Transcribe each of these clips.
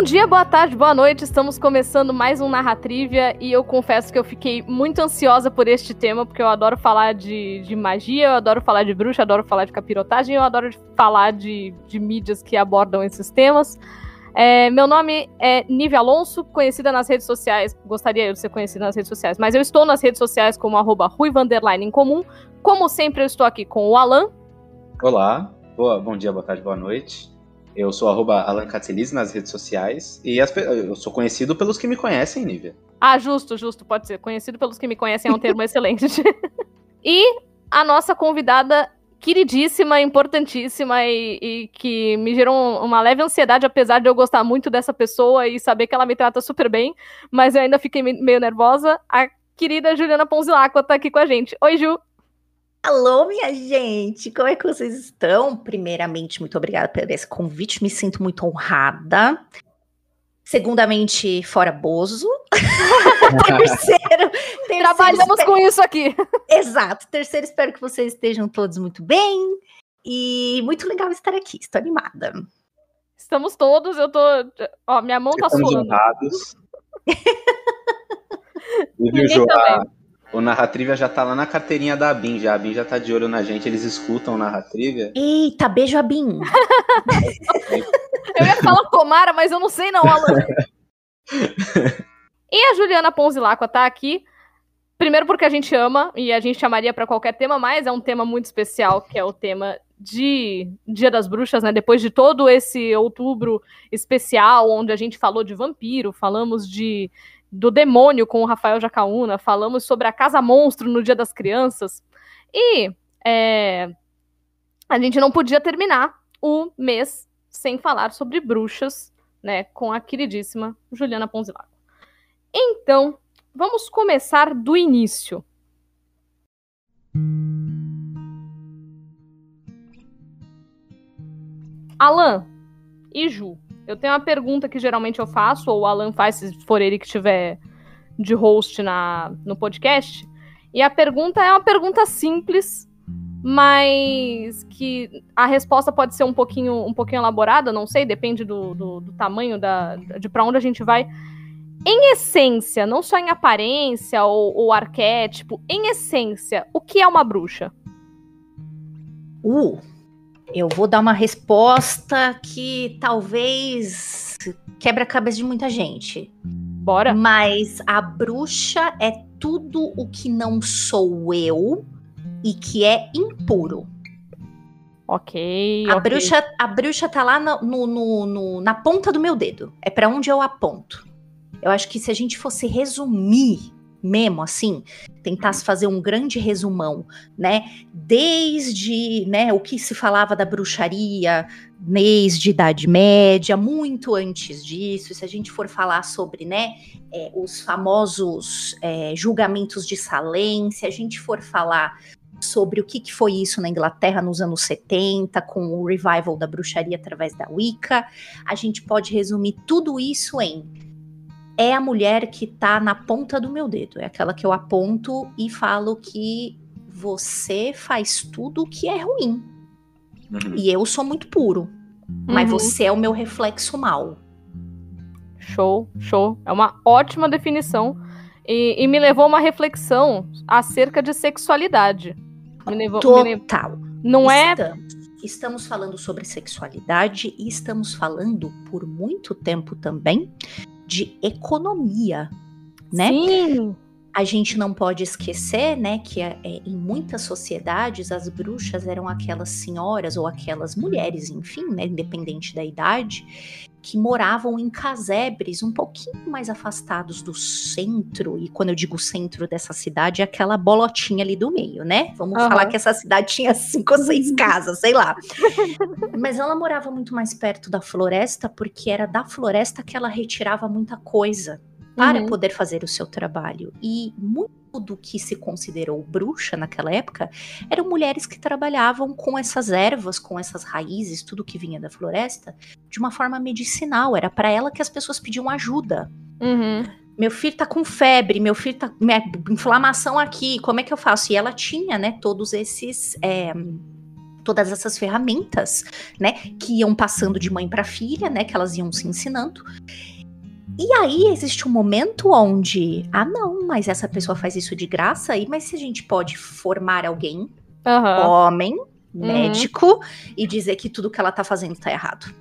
Bom dia, boa tarde, boa noite. Estamos começando mais um Narratrivia e eu confesso que eu fiquei muito ansiosa por este tema, porque eu adoro falar de, de magia, eu adoro falar de bruxa, adoro falar de capirotagem, eu adoro falar de, de mídias que abordam esses temas. É, meu nome é Nive Alonso, conhecida nas redes sociais. Gostaria de ser conhecida nas redes sociais, mas eu estou nas redes sociais como arroba em comum. Como sempre, eu estou aqui com o Alan. Olá, boa, bom dia, boa tarde, boa noite. Eu sou arroba Alan nas redes sociais e as, eu sou conhecido pelos que me conhecem, Nívia. Ah, justo, justo, pode ser. Conhecido pelos que me conhecem é um termo excelente. e a nossa convidada queridíssima, importantíssima e, e, que me gerou uma leve ansiedade, apesar de eu gostar muito dessa pessoa e saber que ela me trata super bem, mas eu ainda fiquei meio nervosa. A querida Juliana Ponzilacqua tá aqui com a gente. Oi, Ju! Alô, minha gente! Como é que vocês estão? Primeiramente, muito obrigada por esse convite, me sinto muito honrada. Segundamente, fora Bozo. terceiro, terceiro, Trabalhamos espero... com isso aqui. Exato. Terceiro, espero que vocês estejam todos muito bem. E muito legal estar aqui, estou animada. Estamos todos, eu tô. Ó, minha mão tá Estamos suando. honrados. e viu, Joá? O Narratrivia já tá lá na carteirinha da Abin, já. A Abin já tá de olho na gente, eles escutam o Narratrivia. Eita, beijo, Abin. eu ia falar Comara, mas eu não sei não, Alan. e a Juliana Ponzilacqua tá aqui. Primeiro porque a gente ama, e a gente chamaria para qualquer tema, mas é um tema muito especial, que é o tema de Dia das Bruxas, né? Depois de todo esse outubro especial, onde a gente falou de vampiro, falamos de do demônio com o Rafael Jacaúna, falamos sobre a Casa Monstro no Dia das Crianças. E é, a gente não podia terminar o mês sem falar sobre bruxas, né, com a queridíssima Juliana Ponzilago. Então, vamos começar do início. Alan e Ju, eu tenho uma pergunta que geralmente eu faço, ou o Alan faz, se for ele que estiver de host na, no podcast. E a pergunta é uma pergunta simples, mas que a resposta pode ser um pouquinho, um pouquinho elaborada, não sei, depende do, do, do tamanho da, de para onde a gente vai. Em essência, não só em aparência ou, ou arquétipo, em essência, o que é uma bruxa? Uh, eu vou dar uma resposta que talvez quebra a cabeça de muita gente. Bora. Mas a bruxa é tudo o que não sou eu e que é impuro. Ok. A, okay. Bruxa, a bruxa tá lá no, no, no, na ponta do meu dedo. É para onde eu aponto. Eu acho que se a gente fosse resumir mesmo assim, tentasse fazer um grande resumão, né? Desde, né, o que se falava da bruxaria, desde Idade Média, muito antes disso, se a gente for falar sobre, né, é, os famosos é, julgamentos de Salem, se a gente for falar sobre o que, que foi isso na Inglaterra nos anos 70, com o revival da bruxaria através da Wicca, a gente pode resumir tudo isso em é a mulher que tá na ponta do meu dedo. É aquela que eu aponto e falo que você faz tudo que é ruim. Uhum. E eu sou muito puro. Uhum. Mas você é o meu reflexo mal. Show, show. É uma ótima definição. E, e me levou a uma reflexão acerca de sexualidade. Me levou, Total. Me levou... Não é estamos, é. Estamos falando sobre sexualidade e estamos falando por muito tempo também de economia, né? Sim. A gente não pode esquecer, né, que é, é, em muitas sociedades as bruxas eram aquelas senhoras ou aquelas mulheres, enfim, né, independente da idade, que moravam em casebres um pouquinho mais afastados do centro, e quando eu digo centro dessa cidade, é aquela bolotinha ali do meio, né? Vamos uhum. falar que essa cidade tinha cinco ou seis casas, sei lá. Mas ela morava muito mais perto da floresta, porque era da floresta que ela retirava muita coisa para uhum. poder fazer o seu trabalho. E muito do que se considerou bruxa naquela época eram mulheres que trabalhavam com essas ervas, com essas raízes, tudo que vinha da floresta, de uma forma medicinal. Era para ela que as pessoas pediam ajuda. Uhum. Meu filho tá com febre, meu filho tá. Minha inflamação aqui, como é que eu faço? E ela tinha, né, todos esses. É, todas essas ferramentas, né, que iam passando de mãe para filha, né, que elas iam se ensinando. E aí existe um momento onde, ah, não, mas essa pessoa faz isso de graça, aí, mas se a gente pode formar alguém, Aham. homem, Uhum. médico, e dizer que tudo que ela tá fazendo tá errado.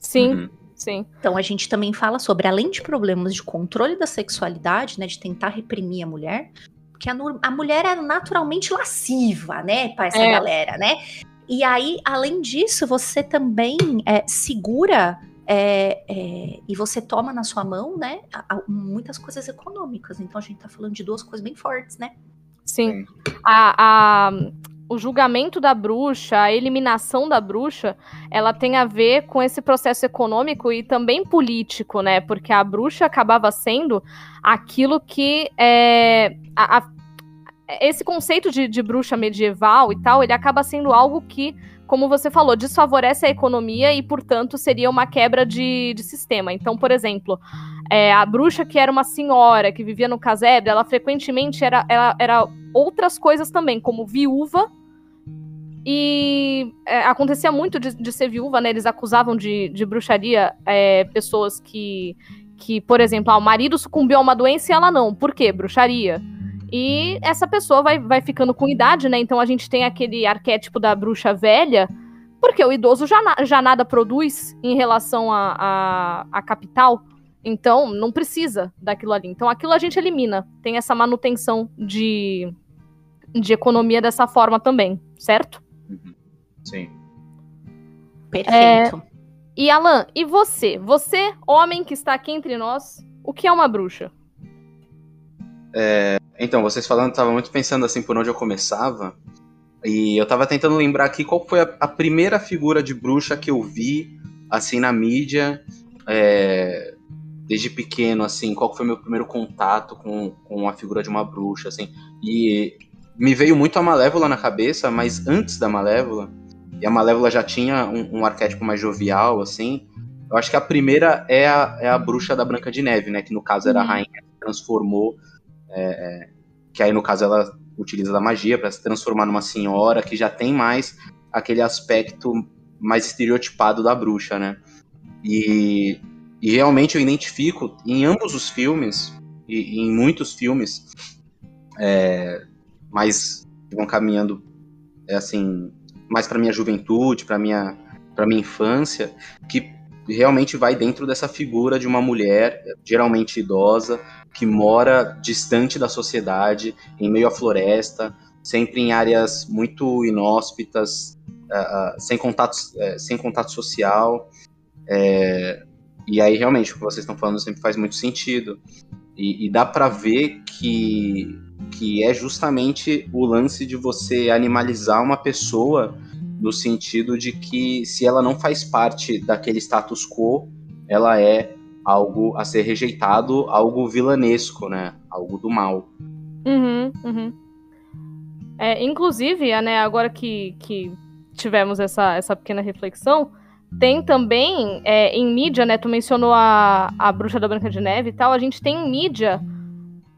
Sim, Uhum. sim. Então a gente também fala sobre, além de problemas de controle da sexualidade, né, de tentar reprimir a mulher, porque a, a mulher é naturalmente lasciva, né, pra essa É. galera, né? E aí, além disso, você também é, segura é, é, e você toma na sua mão, né, muitas coisas econômicas. Então a gente tá falando de duas coisas bem fortes, né? Sim. A, a- o julgamento da bruxa, a eliminação da bruxa, ela tem a ver com esse processo econômico e também político, né? Porque a bruxa acabava sendo aquilo que é. a- a- esse conceito de, de bruxa medieval e tal, ele acaba sendo algo que, como você falou, desfavorece a economia e, portanto, seria uma quebra de, de sistema. Então, por exemplo, é, a bruxa que era uma senhora que vivia no casebre, ela frequentemente era, era, era outras coisas também, como viúva. E é, acontecia muito de, de ser viúva, né? Eles acusavam de, de bruxaria é, pessoas que, que, por exemplo, ah, o marido sucumbiu a uma doença e ela não. Por quê? Bruxaria. E essa pessoa vai, vai ficando com idade, né? Então a gente tem aquele arquétipo da bruxa velha, porque o idoso já, na- já nada produz em relação a, a, a capital. Então, não precisa daquilo ali. Então, aquilo a gente elimina. Tem essa manutenção de, de economia dessa forma também, certo? Sim. Perfeito. E Alan, e você? Você, homem que está aqui entre nós, o que é uma bruxa? Então, vocês falando, eu tava muito pensando assim por onde eu começava. E eu tava tentando lembrar aqui qual foi a, a primeira figura de bruxa que eu vi, assim, na mídia, é, desde pequeno, assim, qual foi meu primeiro contato com, com a figura de uma bruxa, assim. E me veio muito a Malévola na cabeça, mas antes da Malévola, e a Malévola já tinha um, um arquétipo mais jovial, assim, eu acho que a primeira é a, é a bruxa da Branca de Neve, né, que no caso era a Uhum. rainha que se transformou que aí no caso ela utiliza da magia para se transformar numa senhora que já tem mais aquele aspecto mais estereotipado da bruxa, né? E, e realmente eu identifico em ambos os filmes e, e em muitos filmes, é, mas vão caminhando é assim mais para minha juventude, para minha para minha infância, que realmente vai dentro dessa figura de uma mulher geralmente idosa que mora distante da sociedade, em meio à floresta, sempre em áreas muito inóspitas, uh, uh, sem, contato, uh, sem contato social. É, e aí, realmente, o que vocês estão falando sempre faz muito sentido. E, e dá para ver que, que é justamente o lance de você animalizar uma pessoa no sentido de que se ela não faz parte daquele status quo, ela é algo a ser rejeitado, algo vilanesco, né? Algo do mal. Uhum, uhum. É, inclusive, né, agora que, que tivemos essa, essa pequena reflexão, tem também é, em mídia, né? Tu mencionou a, a Bruxa da Branca de Neve e tal, a gente tem em mídia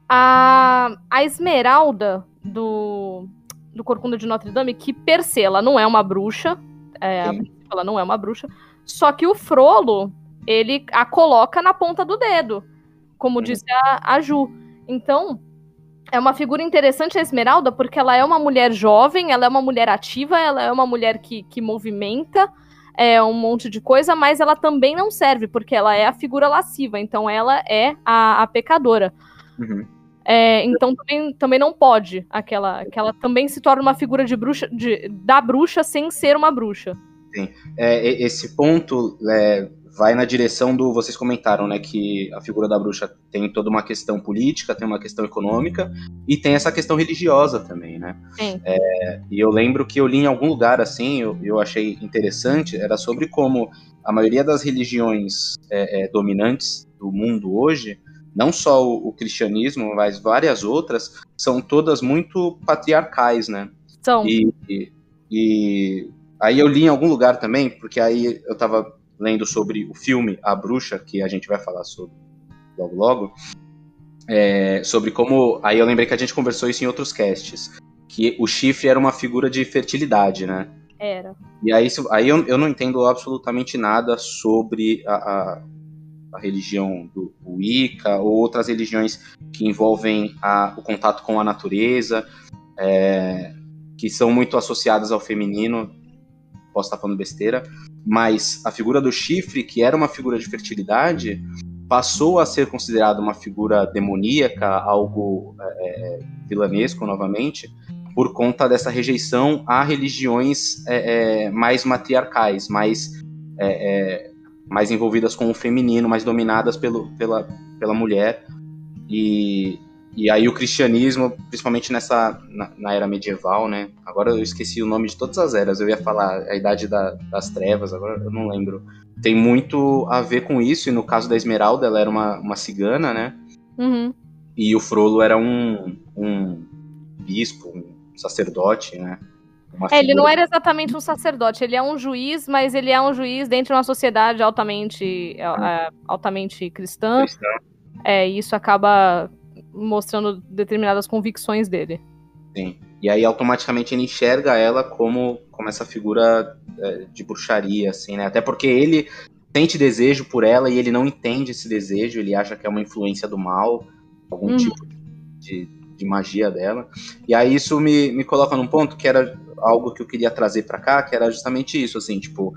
a, a Esmeralda do, do Corcunda de Notre Dame, que per se, ela não é uma bruxa, é, ela não é uma bruxa, só que o Frolo, ele a coloca na ponta do dedo, como disse a, a Ju. Então, é uma figura interessante a Esmeralda, porque ela é uma mulher jovem, ela é uma mulher ativa, ela é uma mulher que, que movimenta é, um monte de coisa, mas ela também não serve, porque ela é a figura lasciva, então ela é a, a pecadora. Uhum. É, então também, também não pode aquela que ela também se torna uma figura de bruxa de, da bruxa sem ser uma bruxa. Sim. É, esse ponto é, vai na direção do. Vocês comentaram, né? Que a figura da bruxa tem toda uma questão política, tem uma questão econômica e tem essa questão religiosa também, né? Sim. É, e eu lembro que eu li em algum lugar assim, eu, eu achei interessante, era sobre como a maioria das religiões é, é, dominantes do mundo hoje, não só o, o, cristianismo, mas várias outras, são todas muito patriarcais, né? São. E, e, e aí eu li em algum lugar também, porque aí eu tava lendo sobre o filme A Bruxa, que a gente vai falar sobre logo logo, é, sobre como. Aí eu lembrei que a gente conversou isso em outros casts, que o chifre era uma figura de fertilidade, né? Era. E aí, aí eu, eu não entendo absolutamente nada sobre a, a, a religião do Wicca ou outras religiões que envolvem a- o contato com a natureza, é, que são muito associadas ao feminino. Posso estar falando besteira, mas a figura do chifre, que era uma figura de fertilidade, passou a ser considerada uma figura demoníaca, algo é, vilanesco novamente, por conta dessa rejeição a religiões é, é, mais matriarcais, mais, é, é, mais envolvidas com o feminino, mais dominadas pelo, pela, pela mulher. E, e aí o cristianismo, principalmente nessa na, na era medieval, né? Agora eu esqueci o nome de todas as eras. Eu ia falar a idade da- das trevas, agora eu não lembro. Tem muito a ver com isso. E no caso da Esmeralda, ela era uma, uma cigana, né? Uhum. E o Frollo era um, um bispo, um sacerdote, né? É, ele não era exatamente um sacerdote, ele é um juiz, mas ele é um juiz dentro de uma sociedade altamente, é, é, altamente cristã. cristã. É, e isso acaba mostrando determinadas convicções dele. Sim. E aí automaticamente ele enxerga ela como, como essa figura é, de bruxaria, assim, né? Até porque ele sente desejo por ela e ele não entende esse desejo, ele acha que é uma influência do mal, algum Uhum. tipo de, de magia dela. E aí isso me, me coloca num ponto que era algo que eu queria trazer pra cá, que era justamente isso, assim, tipo,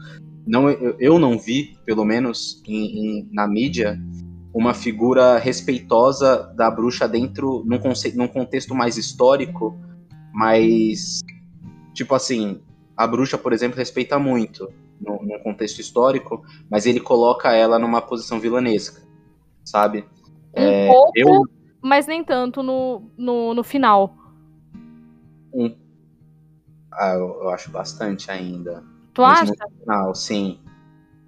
não, eu, eu não vi, pelo menos em- em- na mídia, uma figura respeitosa da bruxa dentro, num, conce- num contexto mais histórico, mas, tipo assim, a bruxa, por exemplo, respeita muito no, num contexto histórico, mas ele coloca ela numa posição vilanesca, sabe? Um É, pouco, eu- mas nem tanto no, no, no final. Ah, eu, eu acho bastante ainda. Tu Mesmo acha? no final, sim.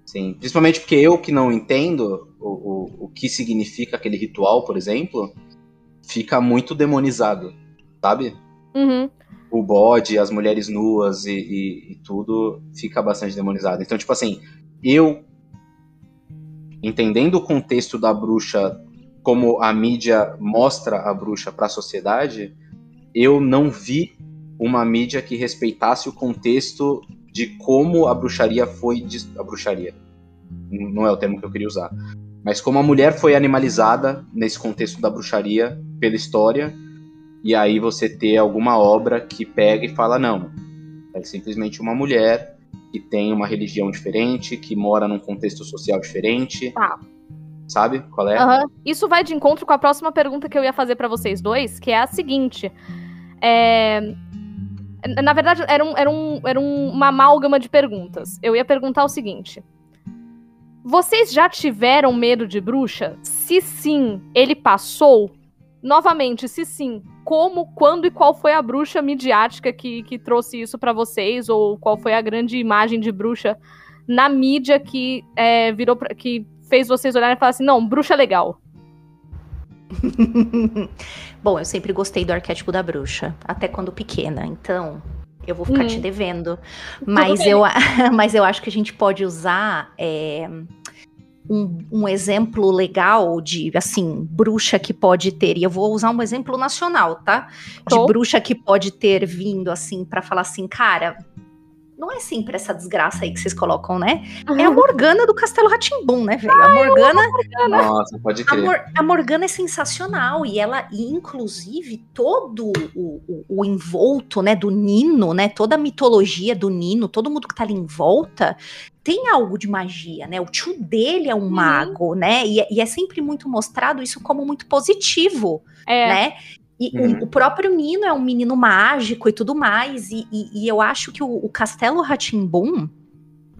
Sim. Principalmente porque eu que não entendo o, o, o que significa aquele ritual, por exemplo, fica muito demonizado, sabe? Uhum. o bode, as mulheres nuas e, e- e tudo fica bastante demonizado. Então, tipo assim, eu entendendo o contexto da bruxa como a mídia mostra a bruxa para a sociedade, eu não vi uma mídia que respeitasse o contexto de como a bruxaria foi a bruxaria. Não é o termo que eu queria usar. Mas como a mulher foi animalizada nesse contexto da bruxaria pela história e aí você ter alguma obra que pega e fala, não, é simplesmente uma mulher que tem uma religião diferente, que mora num contexto social diferente. Tá. Sabe qual é? Aham. Isso vai de encontro com a próxima pergunta que eu ia fazer pra vocês dois, que é a seguinte. É, Na verdade, era, um, era, um, era um- uma amálgama de perguntas. Eu ia perguntar o seguinte. Vocês já tiveram medo de bruxa? Se sim, ele passou? Novamente, se sim, como, quando e qual foi a bruxa midiática que, que trouxe isso pra vocês? Ou qual foi a grande imagem de bruxa na mídia que é, virou pra, que fez vocês olharem e falar assim, não, bruxa é legal. Bom, eu sempre gostei do arquétipo da bruxa, até quando pequena, então eu vou ficar Uhum. te devendo. Mas eu, mas eu acho que a gente pode usar é, um, um exemplo legal de, assim, bruxa que pode ter, e eu vou usar um exemplo nacional, tá? De Tô. bruxa que pode ter vindo, assim, pra falar assim, cara. Não é sempre essa desgraça aí que vocês colocam, né? É a Morgana do Castelo Ratimbum, né, velho? A Morgana Nossa, pode a, crer. Mor- a Morgana é sensacional e ela, e inclusive, todo o, o, o envolto, né, do Nino, né, toda a mitologia do Nino, todo mundo que tá ali em volta, tem algo de magia, né? O tio dele é um mago, né? E, é- e é sempre muito mostrado isso como muito positivo, É, né? E o- Uhum. o, próprio Nino é um menino mágico e tudo mais. E, e- e eu acho que o, o Castelo Ratimbum,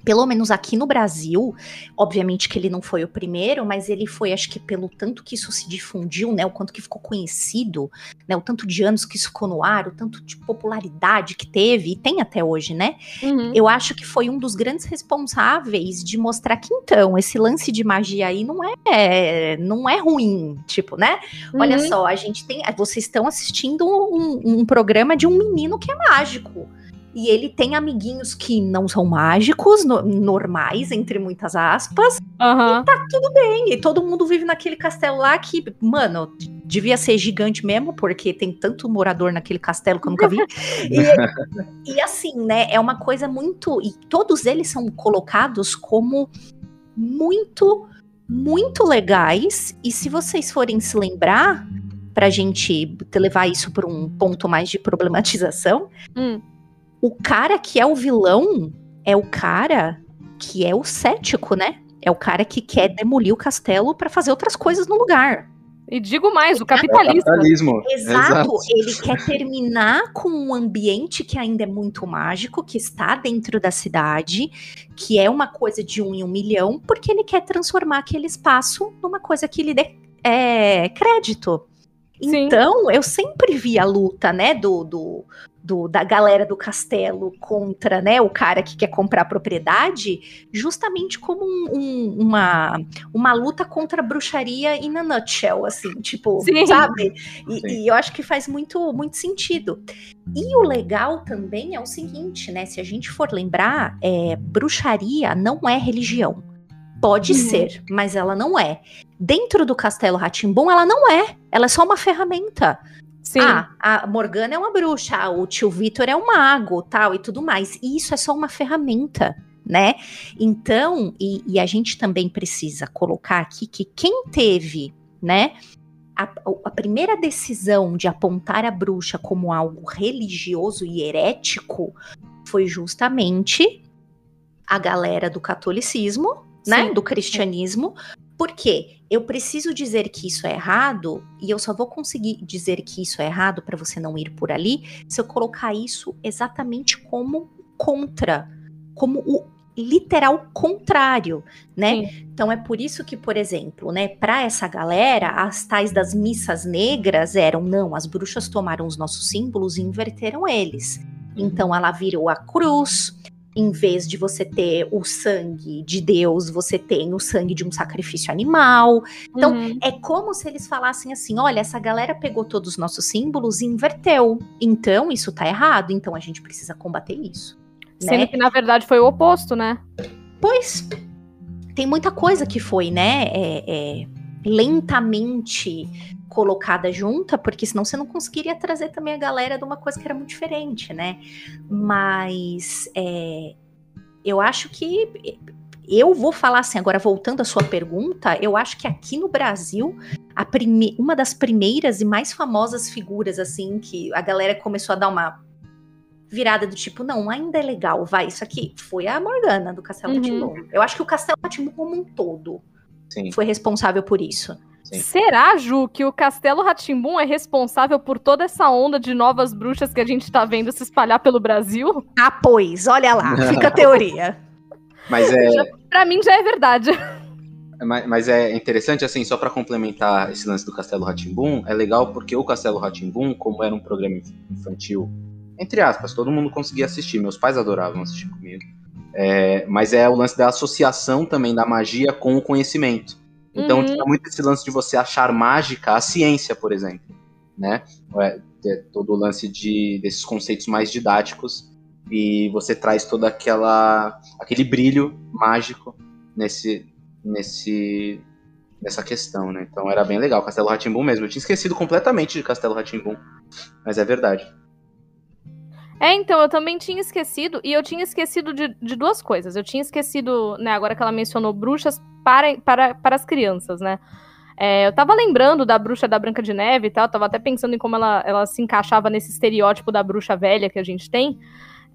pelo menos aqui no Brasil, obviamente que ele não foi o primeiro, mas ele foi, acho que pelo tanto que isso se difundiu, né? O quanto que ficou conhecido, né? O tanto de anos que isso ficou no ar, o tanto de popularidade que teve, e tem até hoje, né? uhum. Eu acho que foi um dos grandes responsáveis de mostrar que então esse lance de magia aí não é não é ruim, tipo, né? Olha Uhum. só, a gente tem, vocês estão assistindo um, um programa de um menino que é mágico. E ele tem amiguinhos que não são mágicos, no- normais, entre muitas aspas, Aham. tudo bem. E todo mundo vive naquele castelo lá que, mano, devia ser gigante mesmo, porque tem tanto morador naquele castelo que eu nunca vi. e, e assim, né, é uma coisa muito. E todos eles são colocados como muito, muito legais. E se vocês forem se lembrar, pra gente levar isso para um ponto mais de problematização, Hum. O cara que é o vilão é o cara que é o cético, né? É o cara que quer demolir o castelo para fazer outras coisas no lugar. E digo mais, o É o capitalismo. Exato. Ele quer terminar com um ambiente que ainda é muito mágico, que está dentro da cidade, que é uma coisa de um em um milhão, porque ele quer transformar aquele espaço numa coisa que lhe dê é, crédito. Sim. Então, eu sempre vi a luta, né, do, do, do- da galera do castelo contra, né, o cara que quer comprar a propriedade, justamente como um- um- uma, uma luta contra a bruxaria in a nutshell, assim, tipo, Sim. sabe? E, e eu acho que faz muito, muito sentido. E o legal também é o seguinte, né, se a gente for lembrar, é, bruxaria não é religião. Pode Uhum. ser, mas ela não é. Dentro do Castelo Ratimbum, ela não é. Ela é só uma ferramenta. Sim. Ah, a Morgana é uma bruxa, o tio Vitor é um mago, tal, e tudo mais. E isso é só uma ferramenta, né? Então, e, e a gente também precisa colocar aqui que quem teve, né, a, a primeira decisão de apontar a bruxa como algo religioso e herético foi justamente a galera do catolicismo, né, Sim. do cristianismo, porque eu preciso dizer que isso é errado e eu só vou conseguir dizer que isso é errado para você não ir por ali se eu colocar isso exatamente como contra, como o literal contrário, né? Então é por isso que, por exemplo, né, para essa galera, as tais das missas negras eram não, as bruxas tomaram os nossos símbolos e inverteram eles. Então ela virou a cruz, em vez de você ter o sangue de Deus, você tem o sangue de um sacrifício animal. então, Uhum. É como se eles falassem assim: olha, essa galera pegou todos os nossos símbolos e inverteu. Então, isso tá errado. Então, a gente precisa combater isso. Sendo né? que, na verdade, foi o oposto, né? Pois, tem muita coisa que foi, né? é, é, lentamente colocada junta, porque senão você não conseguiria trazer também a galera de uma coisa que era muito diferente, né? Mas é, eu acho que eu vou falar assim, agora voltando à sua pergunta, eu acho que aqui no Brasil, a prime- uma das primeiras e mais famosas figuras, assim, que a galera começou a dar uma virada do tipo, não, ainda é legal, vai, isso aqui, foi a Morgana do Castelo Uhum. Eu acho que o Castelo Rá-Tim-Bum como um todo Sim. foi responsável por isso. Sim. Será, Ju, que o Castelo Ratimbum é responsável por toda essa onda de novas bruxas que a gente tá vendo se espalhar pelo Brasil? Ah, pois, olha lá, fica a teoria. Mas é, Pra mim já é verdade. mas mas é interessante, assim, só pra complementar esse lance do Castelo Ratimbum, é legal porque o Castelo Ratimbum, como era um programa infantil, entre aspas, todo mundo conseguia assistir, meus pais adoravam assistir comigo. É, mas é o lance da associação também da magia com o conhecimento. Então Uhum. tinha muito esse lance de você achar mágica a ciência, por exemplo, né? É, é todo o lance de, desses conceitos mais didáticos e você traz toda aquela aquele brilho mágico nesse nesse nessa questão, né? Então era bem legal, Castelo Ratimbum mesmo. Eu tinha esquecido completamente de Castelo Ratimbum, mas é verdade. É, então, eu também tinha esquecido, e eu tinha esquecido de, de duas coisas. Eu tinha esquecido, né, agora que ela mencionou bruxas para, para, para as crianças, né? É, eu tava lembrando da bruxa da Branca de Neve e tal, tava até pensando em como ela, ela se encaixava nesse estereótipo da bruxa velha que a gente tem.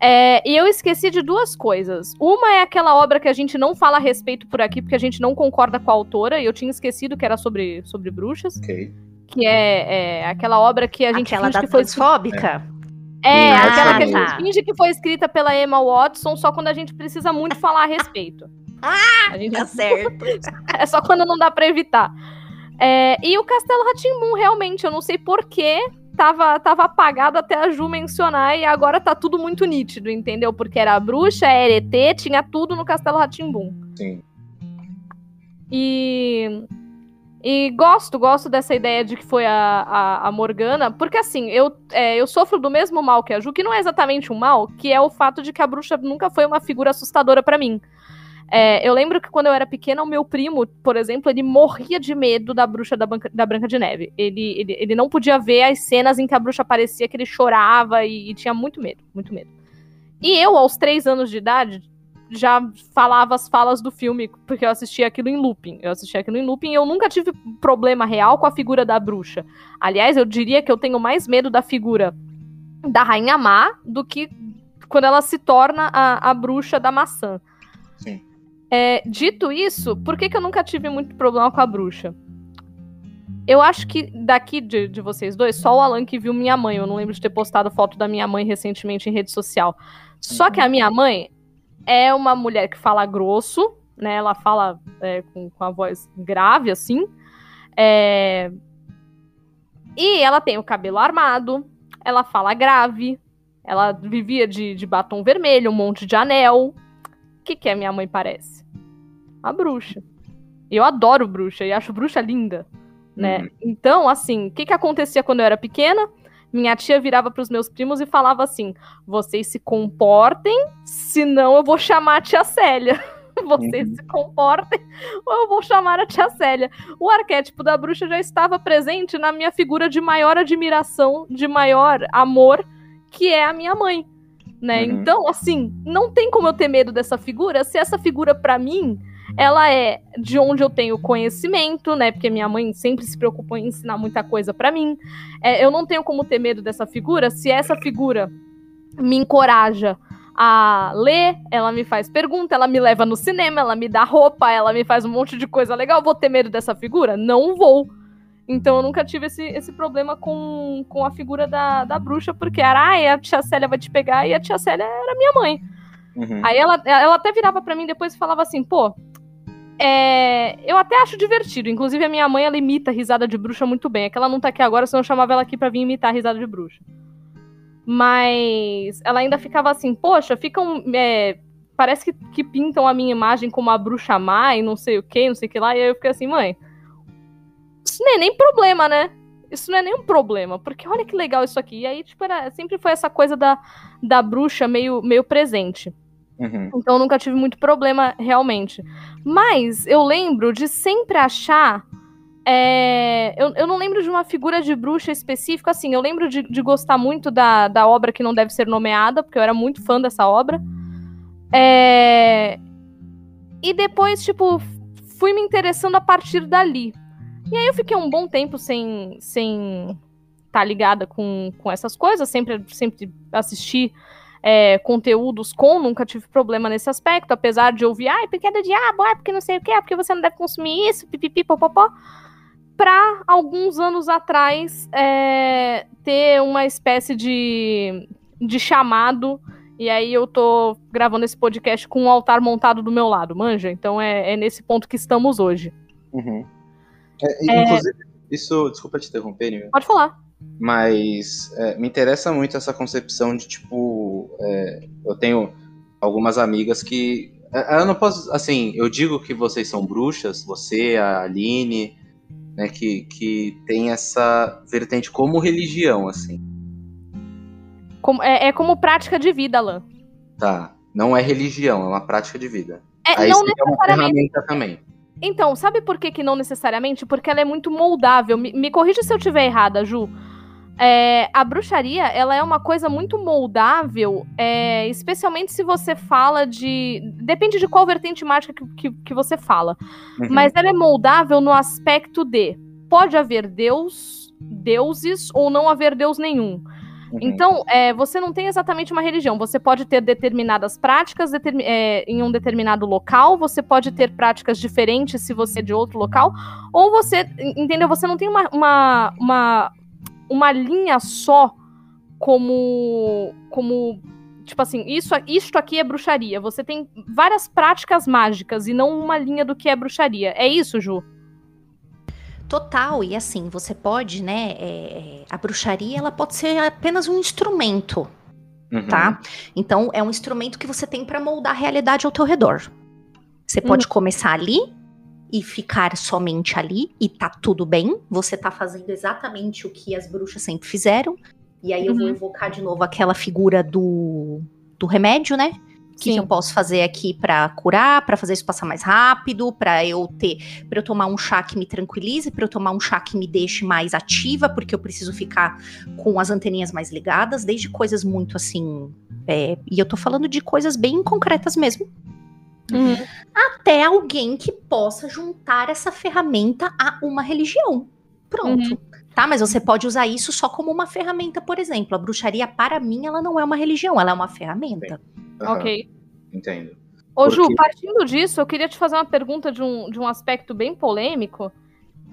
É, e eu esqueci de duas coisas. Uma é aquela obra que a gente não fala a respeito por aqui, porque a gente não concorda com a autora, e eu tinha esquecido que era sobre, sobre bruxas, Ok. que é, é aquela obra que a gente Aquela da que foi transfóbica. É, Ah, aquela que a gente finge que foi escrita pela Emma Watson só quando a gente precisa muito falar a respeito. A gente- Tá certo. é só quando não dá pra evitar. É, e o Castelo Ratimbun, realmente, eu não sei porquê, tava, tava apagado até a Ju mencionar e agora tá tudo muito nítido, entendeu? Porque era a bruxa, era ET, tinha tudo no Castelo Ratimbun. Sim. E. E gosto, gosto dessa ideia de que foi a, a, a Morgana, porque assim, eu, é, eu sofro do mesmo mal que a Ju, que não é exatamente um mal, que é o fato de que a bruxa nunca foi uma figura assustadora pra mim. É, eu lembro que quando eu era pequena, o meu primo, por exemplo, ele morria de medo da bruxa da, Banca, da Branca de Neve. Ele, ele, ele não podia ver as cenas em que a bruxa aparecia, que ele chorava e, e tinha muito medo, muito medo. E eu, aos três anos de idade, já falava as falas do filme, porque eu assistia aquilo em looping. Eu assistia aquilo em looping e eu nunca tive problema real com a figura da bruxa. Aliás, eu diria que eu tenho mais medo da figura da Rainha Má do que quando ela se torna a, a bruxa da maçã. Sim. É, dito isso, por que, que eu nunca tive muito problema com a bruxa? Eu acho que daqui de, de, vocês dois, só o Alan que viu minha mãe. Eu não lembro de ter postado foto da minha mãe recentemente em rede social. Só que a minha mãe é uma mulher que fala grosso, né? Ela fala é, com, com a voz grave, assim. É... E ela tem o cabelo armado, ela fala grave, ela vivia de, de batom vermelho, um monte de anel. O que, que é minha mãe parece? A bruxa. Eu adoro bruxa e acho bruxa linda, né? Uhum. Então, assim, o que, que acontecia quando eu era pequena? Minha tia virava para os meus primos e falava assim: vocês se comportem, senão eu vou chamar a tia Célia. vocês uhum. se comportem, ou eu vou chamar a tia Célia. O arquétipo da bruxa já estava presente na minha figura de maior admiração, de maior amor, que é a minha mãe. Né? Uhum. Então, assim, não tem como eu ter medo dessa figura se essa figura, para mim, ela é de onde eu tenho conhecimento, né? Porque minha mãe sempre se preocupou em ensinar muita coisa para mim. É, eu não tenho como ter medo dessa figura se essa figura me encoraja a ler, ela me faz pergunta, ela me leva no cinema, ela me dá roupa, ela me faz um monte de coisa legal. Vou ter medo dessa figura? Não vou. Então eu nunca tive esse, esse problema com, com a figura da, da bruxa, porque era, ah, a tia Célia vai te pegar, e a tia Célia era minha mãe. Uhum. Aí ela, ela até virava para mim depois e falava assim, pô, é, eu até acho divertido. Inclusive, a minha mãe, ela imita risada de bruxa muito bem. É que ela não tá aqui agora, senão eu chamava ela aqui pra vir imitar risada de bruxa. Mas ela ainda ficava assim, poxa, ficam. É, parece que, que, pintam a minha imagem como a bruxa má e não sei o que, não sei o que lá. E aí eu fiquei assim, mãe. Isso não é nem problema, né? Isso não é nenhum problema, porque olha que legal isso aqui. E aí, tipo, era, sempre foi essa coisa da, da bruxa meio, meio presente. Uhum. Então eu nunca tive muito problema realmente. Mas eu lembro de sempre achar. É, eu, eu não lembro de uma figura de bruxa específica, assim. Eu lembro de, de gostar muito da, da obra que não deve ser nomeada, porque eu era muito fã dessa obra. É, e depois, tipo, fui me interessando a partir dali. E aí eu fiquei um bom tempo sem sem estar tá ligada com, com essas coisas, sempre sempre assisti é, conteúdos com, nunca tive problema nesse aspecto, apesar de ouvir, ai, porque é do diabo, é porque não sei o que, é porque você não deve consumir isso, pipipi, popopó. Pra alguns anos atrás é, ter uma espécie de, de chamado, e aí eu tô gravando esse podcast com um altar montado do meu lado, manja? Então é, é nesse ponto que estamos hoje. Uhum. É, é inclusive, isso, desculpa te interromper, Pode falar. Mas é, me interessa muito essa concepção de tipo. É, eu tenho algumas amigas que. É, eu não posso. Assim, eu digo que vocês são bruxas, você, a Aline, né, que, que tem essa vertente como religião, assim. Como, é, é como prática de vida, Alan. Tá. Não é religião, é uma prática de vida. É, Aí não necessariamente... é uma ferramenta também. Então, sabe por que, que não necessariamente? Porque ela é muito moldável. Me, me corrija se eu estiver errada, Ju. É, a bruxaria, ela é uma coisa muito moldável, é, especialmente se você fala de... Depende de qual vertente mágica que, que, que você fala. Uhum. Mas ela é moldável no aspecto de... Pode haver Deus, deuses, ou não haver Deus nenhum. Uhum. Então, é, você não tem exatamente uma religião. Você pode ter determinadas práticas determin é, em um determinado local, você pode ter práticas diferentes se você é de outro local, ou você, entendeu? Você não tem uma, uma, uma, uma linha só como. como tipo assim, isso, isto aqui é bruxaria. Você tem várias práticas mágicas e não uma linha do que é bruxaria. É isso, Ju? Total, e assim, você pode, né? É, é, a bruxaria ela pode ser apenas um instrumento, uhum. tá? Então, é um instrumento que você tem para moldar a realidade ao teu redor. Você pode uhum. começar ali e ficar somente ali e tá tudo bem. Você tá fazendo exatamente o que as bruxas sempre fizeram. E aí uhum. eu vou uhum. evocar de novo aquela figura do, do remédio, né? O que, que, eu posso fazer aqui para curar, para fazer isso passar mais rápido, para eu ter, para eu tomar um chá que me tranquilize, para eu tomar um chá que me deixe mais ativa, porque eu preciso ficar com as anteninhas mais ligadas, desde coisas muito assim, é, e eu tô falando de coisas bem concretas mesmo. Uhum. Até alguém que possa juntar essa ferramenta a uma religião. Pronto. Uhum. Tá, mas você pode usar isso só como uma ferramenta, por exemplo. A bruxaria, para mim, ela não é uma religião, ela é uma ferramenta. Uhum. Ok. Entendo. Ô, Porque... Ju, partindo disso, eu queria te fazer uma pergunta de um, de um aspecto bem polêmico,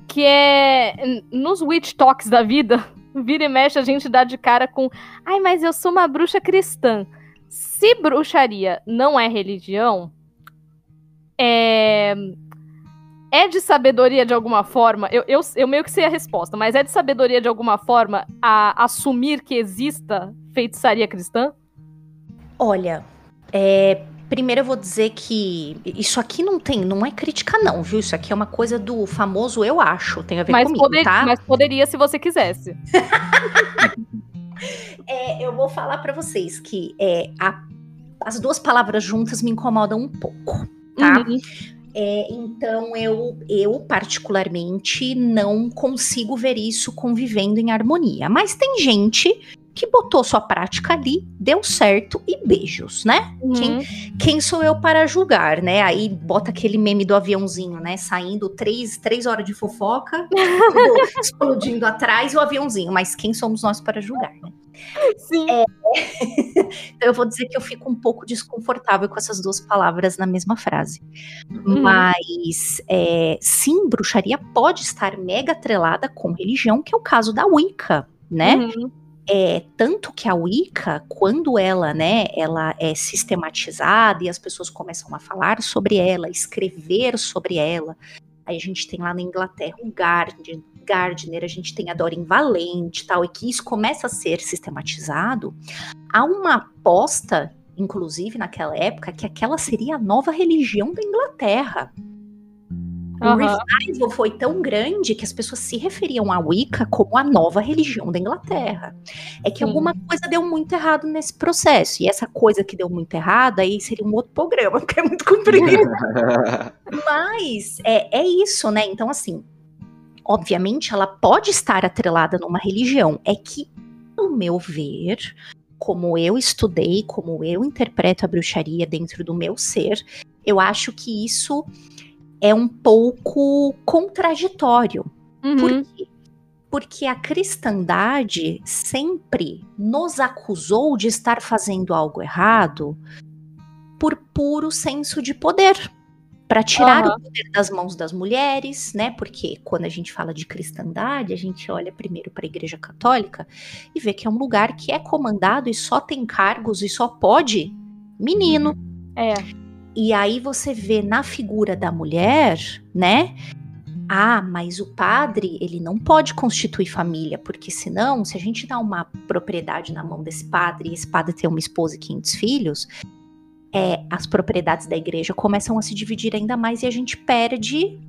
que é nos witch talks da vida, vira e mexe a gente dá de cara com ai, mas eu sou uma bruxa cristã. Se bruxaria não é religião, é é de sabedoria de alguma forma, eu, eu, eu meio que sei a resposta, mas é de sabedoria de alguma forma a assumir que exista feitiçaria cristã? Olha, é, primeiro eu vou dizer que isso aqui não tem, não é crítica não, viu? Isso aqui é uma coisa do famoso eu acho, tem a ver mas comigo, poder, tá? Mas poderia se você quisesse. é, eu vou falar para vocês que é, a, as duas palavras juntas me incomodam um pouco, tá? Uhum. É, então eu, eu particularmente não consigo ver isso convivendo em harmonia. Mas tem gente que botou sua prática ali, deu certo e beijos, né? Uhum. Quem, quem, sou eu para julgar, né? Aí bota aquele meme do aviãozinho, né? Saindo três, três horas de fofoca, explodindo atrás e o aviãozinho. Mas quem somos nós para julgar, né? Sim. É... então eu vou dizer que eu fico um pouco desconfortável com essas duas palavras na mesma frase. Uhum. Mas é, sim, bruxaria pode estar mega atrelada com religião, que é o caso da Wicca, né? Uhum. É, tanto que a Wicca, quando ela, né, ela é sistematizada e as pessoas começam a falar sobre ela, escrever sobre ela, aí a gente tem lá na Inglaterra o Guardian, Gardner, a gente tem a Doreen Valente tal, e que isso começa a ser sistematizado, há uma aposta, inclusive naquela época, que aquela seria a nova religião da Inglaterra. Uhum. O revival foi tão grande que as pessoas se referiam à Wicca como a nova religião da Inglaterra. É que Sim. alguma coisa deu muito errado nesse processo. E essa coisa que deu muito errado, aí seria um outro programa, porque é muito comprido. Mas é, é isso, né? Então, assim, obviamente, ela pode estar atrelada numa religião. É que, no meu ver, como eu estudei, como eu interpreto a bruxaria dentro do meu ser, eu acho que isso é um pouco contraditório. Uhum. Por quê? Porque a cristandade sempre nos acusou de estar fazendo algo errado por puro senso de poder para tirar uhum. o poder das mãos das mulheres, né? Porque quando a gente fala de cristandade, a gente olha primeiro para a Igreja Católica e vê que é um lugar que é comandado e só tem cargos e só pode menino. É. E aí você vê na figura da mulher, né? Ah, mas o padre, ele não pode constituir família, porque senão, se a gente dá uma propriedade na mão desse padre e esse padre tem uma esposa e 500 filhos, é, as propriedades da igreja começam a se dividir ainda mais e a gente perde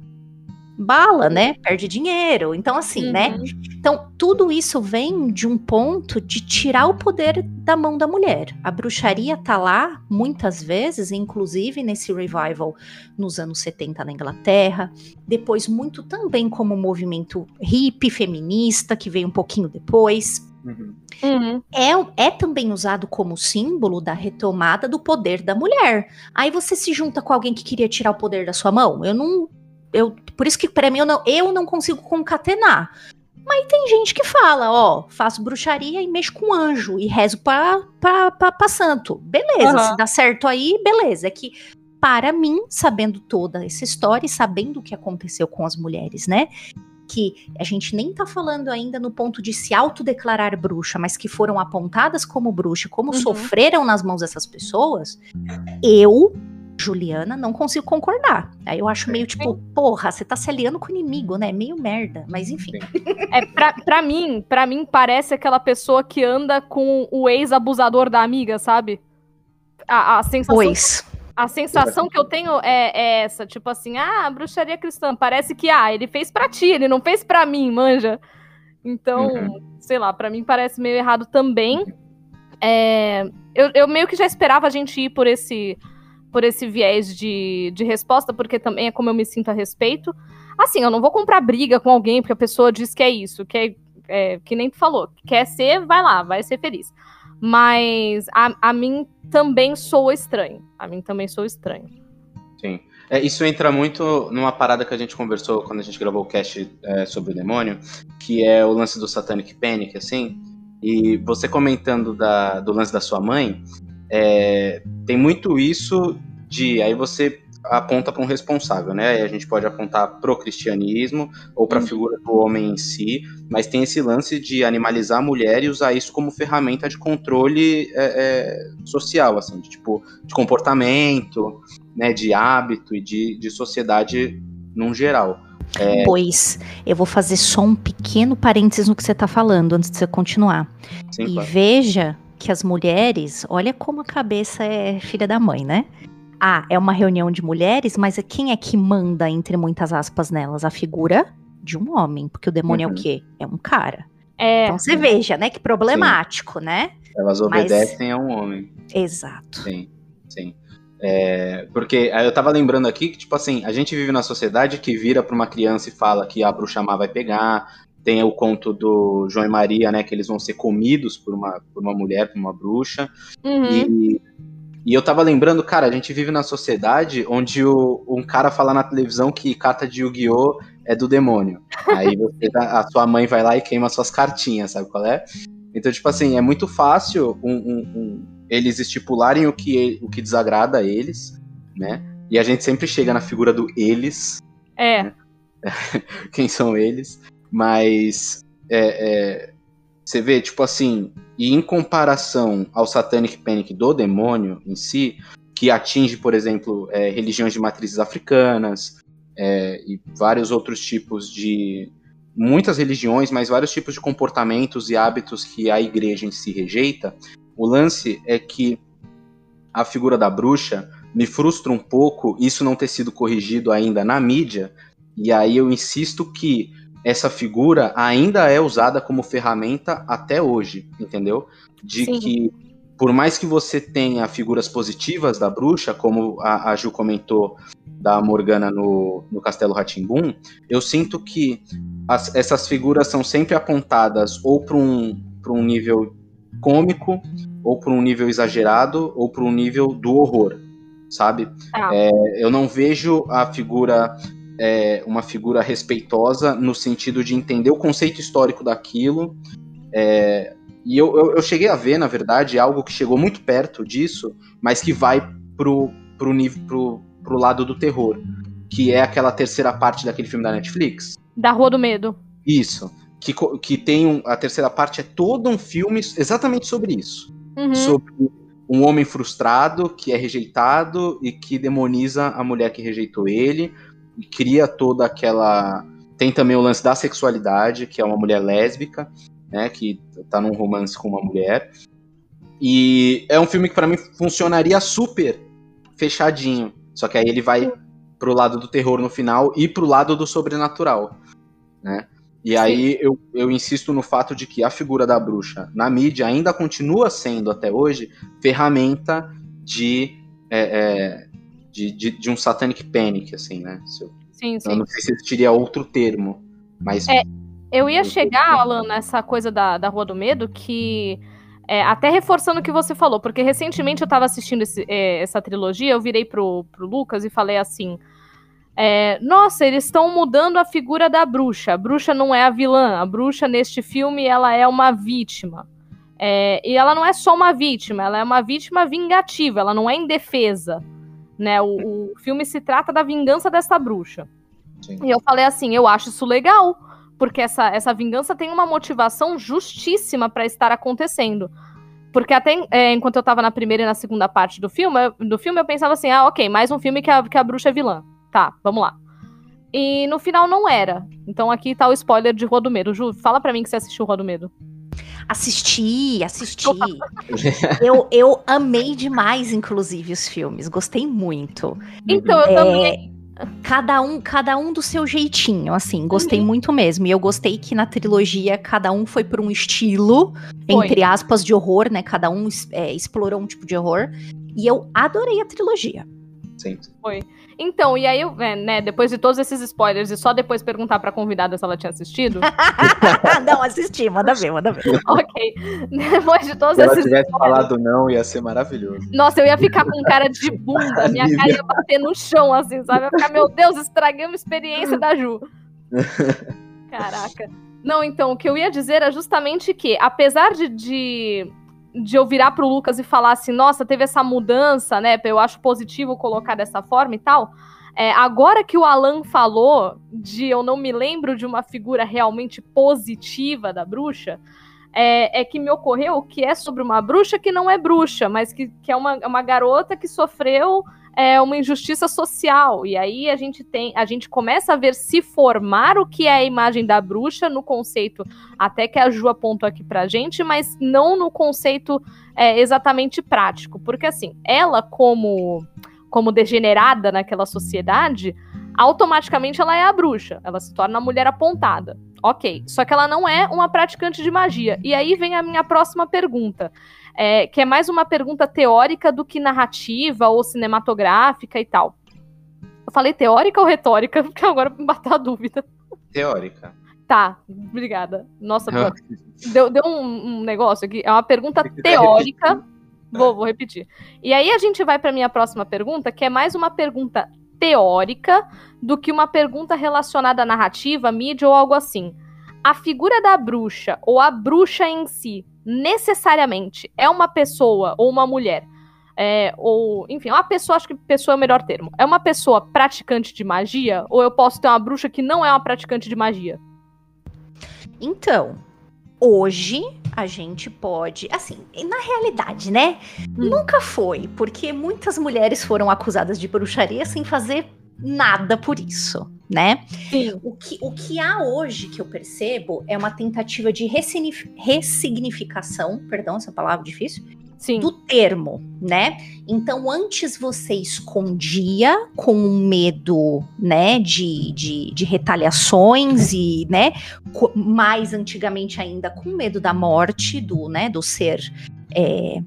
bala, né? Perde dinheiro. Então, assim, né? uhum. né? Então, tudo isso vem de um ponto de tirar o poder da mão da mulher. A bruxaria tá lá, muitas vezes, inclusive nesse revival nos anos 70 na Inglaterra. Depois, muito também como movimento hippie feminista, que veio um pouquinho depois. Uhum. Uhum. É, é também usado como símbolo da retomada do poder da mulher. Aí você se junta com alguém que queria tirar o poder da sua mão. Eu não. Eu, por isso que para mim eu não, eu não consigo concatenar. Mas tem gente que fala, ó, faço bruxaria e mexo com anjo e rezo pra, pra, pra, pra santo. Beleza, uhum. se dá certo aí, beleza. É que, para mim, sabendo toda essa história e sabendo o que aconteceu com as mulheres, né? Que a gente nem tá falando ainda no ponto de se autodeclarar bruxa, mas que foram apontadas como bruxa, como uhum. sofreram nas mãos dessas pessoas, eu, Juliana, não consigo concordar. Aí eu acho meio tipo, porra, você tá se aliando com o inimigo, né? Meio merda, mas enfim. É, pra, pra mim, pra mim parece aquela pessoa que anda com o ex-abusador da amiga, sabe? A, a sensação. Pois. A sensação que eu tenho é, é, essa, tipo assim, ah, bruxaria cristã, parece que, ah, ele fez pra ti, ele não fez pra mim, manja. Então, uhum. sei lá, para mim parece meio errado também. É, eu, eu meio que já esperava a gente ir por esse por esse viés de, de resposta, porque também é como eu me sinto a respeito. Assim, eu não vou comprar briga com alguém porque a pessoa diz que é isso, que é, é que nem tu falou, quer ser, vai lá, vai ser feliz. Mas a, a mim também sou estranho. A mim também sou estranho. Sim. É, isso entra muito numa parada que a gente conversou quando a gente gravou o cast é, sobre o demônio, que é o lance do Satanic Panic, assim. E você comentando da, do lance da sua mãe, é, tem muito isso de. Aí você aponta para um responsável, né? a gente pode apontar pro cristianismo ou para a uhum. figura do homem em si, mas tem esse lance de animalizar a mulher e usar isso como ferramenta de controle é, é, social, assim, de, tipo, de comportamento, né, de hábito e de, de sociedade num geral. É... Pois, eu vou fazer só um pequeno parênteses no que você está falando antes de você continuar. Sim, e claro. veja que as mulheres, olha como a cabeça é filha da mãe, né? Ah, é uma reunião de mulheres, mas quem é que manda, entre muitas aspas, nelas? A figura de um homem, porque o demônio uhum. é o uhum. quê? É um cara. É. Então você veja, né? Que problemático, sim. né? Elas obedecem mas... a um homem. Exato. Sim, sim. É, porque eu tava lembrando aqui que, tipo assim, a gente vive na sociedade que vira pra uma criança e fala que a bruxa má vai pegar. Tem o conto do João e Maria, né? Que eles vão ser comidos por uma, por uma mulher, por uma bruxa. Uhum. E e eu tava lembrando, cara, a gente vive na sociedade onde o, um cara fala na televisão que carta de Yu-Gi-Oh! é do demônio. Aí você, tá, a sua mãe vai lá e queima suas cartinhas, sabe qual é? Então, tipo assim, é muito fácil um, um, um, eles estipularem o que, o que desagrada a eles, né? E a gente sempre chega na figura do eles. É. Né? Quem são eles. Mas é, é, você vê, tipo assim, e em comparação ao Satanic Panic do demônio em si, que atinge, por exemplo, é, religiões de matrizes africanas é, e vários outros tipos de. Muitas religiões, mas vários tipos de comportamentos e hábitos que a igreja em si rejeita. O lance é que a figura da bruxa me frustra um pouco isso não ter sido corrigido ainda na mídia, e aí eu insisto que essa figura ainda é usada como ferramenta até hoje, entendeu? De Sim. que por mais que você tenha figuras positivas da bruxa, como a, a Ju comentou da Morgana no, no Castelo Ratimbum, eu sinto que as, essas figuras são sempre apontadas ou para um, um nível cômico, ou para um nível exagerado, ou para um nível do horror, sabe? Ah. É, eu não vejo a figura é, uma figura respeitosa no sentido de entender o conceito histórico daquilo. É, e eu, eu, eu, cheguei a ver, na verdade, algo que chegou muito perto disso, mas que vai pro, pro, nível, pro, pro lado do terror, que é aquela terceira parte daquele filme da Netflix. Da Rua do Medo. Isso. Que, que tem um, a terceira parte é todo um filme exatamente sobre isso. Uhum. Sobre um homem frustrado que é rejeitado e que demoniza a mulher que rejeitou ele cria toda aquela. Tem também o lance da sexualidade, que é uma mulher lésbica, né? Que tá num romance com uma mulher. E é um filme que para mim funcionaria super fechadinho. Só que aí ele vai pro lado do terror no final e pro lado do sobrenatural, né? E Sim. aí eu, eu insisto no fato de que a figura da bruxa na mídia ainda continua sendo até hoje ferramenta de é, é, de, de, de, um satanic panic, assim, né? Eu, sim, sim. Eu não sei se existiria outro termo, mas... É, eu ia chegar, Alan, nessa coisa da, da Rua do Medo, que... É, até reforçando o que você falou, porque recentemente eu estava assistindo esse, é, essa trilogia, eu virei pro, pro Lucas e falei assim... É, nossa, eles estão mudando a figura da bruxa. A bruxa não é a vilã. A bruxa, neste filme, ela é uma vítima. É, e ela não é só uma vítima, ela é uma vítima vingativa, ela não é indefesa né? O, o filme se trata da vingança dessa bruxa. Sim. E eu falei assim, eu acho isso legal, porque essa, essa vingança tem uma motivação justíssima para estar acontecendo. Porque até é, enquanto eu tava na primeira e na segunda parte do filme, eu, do filme eu pensava assim, ah, ok, mais um filme que a, que a bruxa é vilã. Tá, vamos lá. E no final não era. Então aqui tá o spoiler de Rua do Medo. Ju, fala pra mim que você assistiu Rua do Medo. Assisti, assisti. eu, eu amei demais, inclusive, os filmes. Gostei muito. Então, eu é... também. Cada um, cada um do seu jeitinho, assim, gostei uhum. muito mesmo. E eu gostei que na trilogia cada um foi por um estilo, foi. entre aspas, de horror, né? Cada um é, explorou um tipo de horror. E eu adorei a trilogia. Sim. Foi. Então, e aí, é, né, depois de todos esses spoilers e só depois perguntar pra convidada se ela tinha assistido. não, assisti, manda ver, manda ver. ok. Depois de todos se esses. Se ela tivesse spoilers... falado não, ia ser maravilhoso. Nossa, eu ia ficar com cara de bunda, minha cara ia bater no chão, assim, sabe? Eu ia ficar, meu Deus, estraguei uma experiência da Ju. Caraca. Não, então, o que eu ia dizer é justamente que, apesar de, de de eu virar pro Lucas e falar assim, nossa, teve essa mudança, né? Eu acho positivo colocar dessa forma e tal. É, agora que o Alan falou de eu não me lembro de uma figura realmente positiva da bruxa, é, é, que me ocorreu que é sobre uma bruxa que não é bruxa, mas que, que é uma, uma garota que sofreu é, uma injustiça social. E aí a gente tem, a gente começa a ver se formar o que é a imagem da bruxa no conceito, até que a Ju apontou aqui pra gente, mas não no conceito é, exatamente prático. Porque assim, ela como, como degenerada naquela sociedade, automaticamente ela é a bruxa. Ela se torna a mulher apontada. Ok. Só que ela não é uma praticante de magia. E aí vem a minha próxima pergunta é, que é mais uma pergunta teórica do que narrativa ou cinematográfica e tal. Eu falei teórica ou retórica? Porque agora me bateu a dúvida. Teórica. Tá, obrigada. Nossa, deu, deu um, um, negócio aqui. É uma pergunta teórica. Vou, vou repetir. E aí a gente vai para minha próxima pergunta, que é mais uma pergunta teórica do que uma pergunta relacionada à narrativa, mídia ou algo assim. A figura da bruxa ou a bruxa em si necessariamente é uma pessoa ou uma mulher, é, ou, enfim, uma pessoa, acho que pessoa é o melhor termo. É uma pessoa praticante de magia? Ou eu posso ter uma bruxa que não é uma praticante de magia? Então, hoje a gente pode. Assim, na realidade, né? Hum. Nunca foi, porque muitas mulheres foram acusadas de bruxaria sem fazer nada por isso né? Sim. O que, o que há hoje que eu percebo é uma tentativa de ressignificação, perdão, essa palavra difícil, Sim. do termo, né? Então, antes você escondia com medo, né, de, de, de retaliações e, né, mais antigamente ainda com medo da morte do, né, do ser é,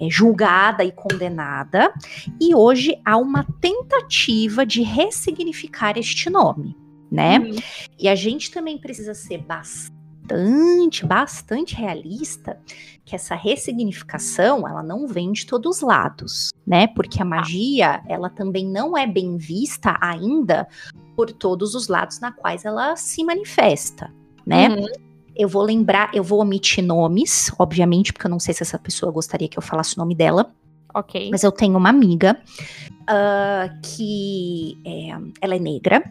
é, julgada e condenada, e hoje há uma tentativa de ressignificar este nome, né? Uhum. E a gente também precisa ser bastante, bastante realista que essa ressignificação, ela não vem de todos os lados, né? Porque a magia, ela também não é bem vista ainda por todos os lados na quais ela se manifesta, né? Uhum. Eu vou lembrar, eu vou omitir nomes, obviamente, porque eu não sei se essa pessoa gostaria que eu falasse o nome dela. Ok. Mas eu tenho uma amiga uh, que é, ela é negra.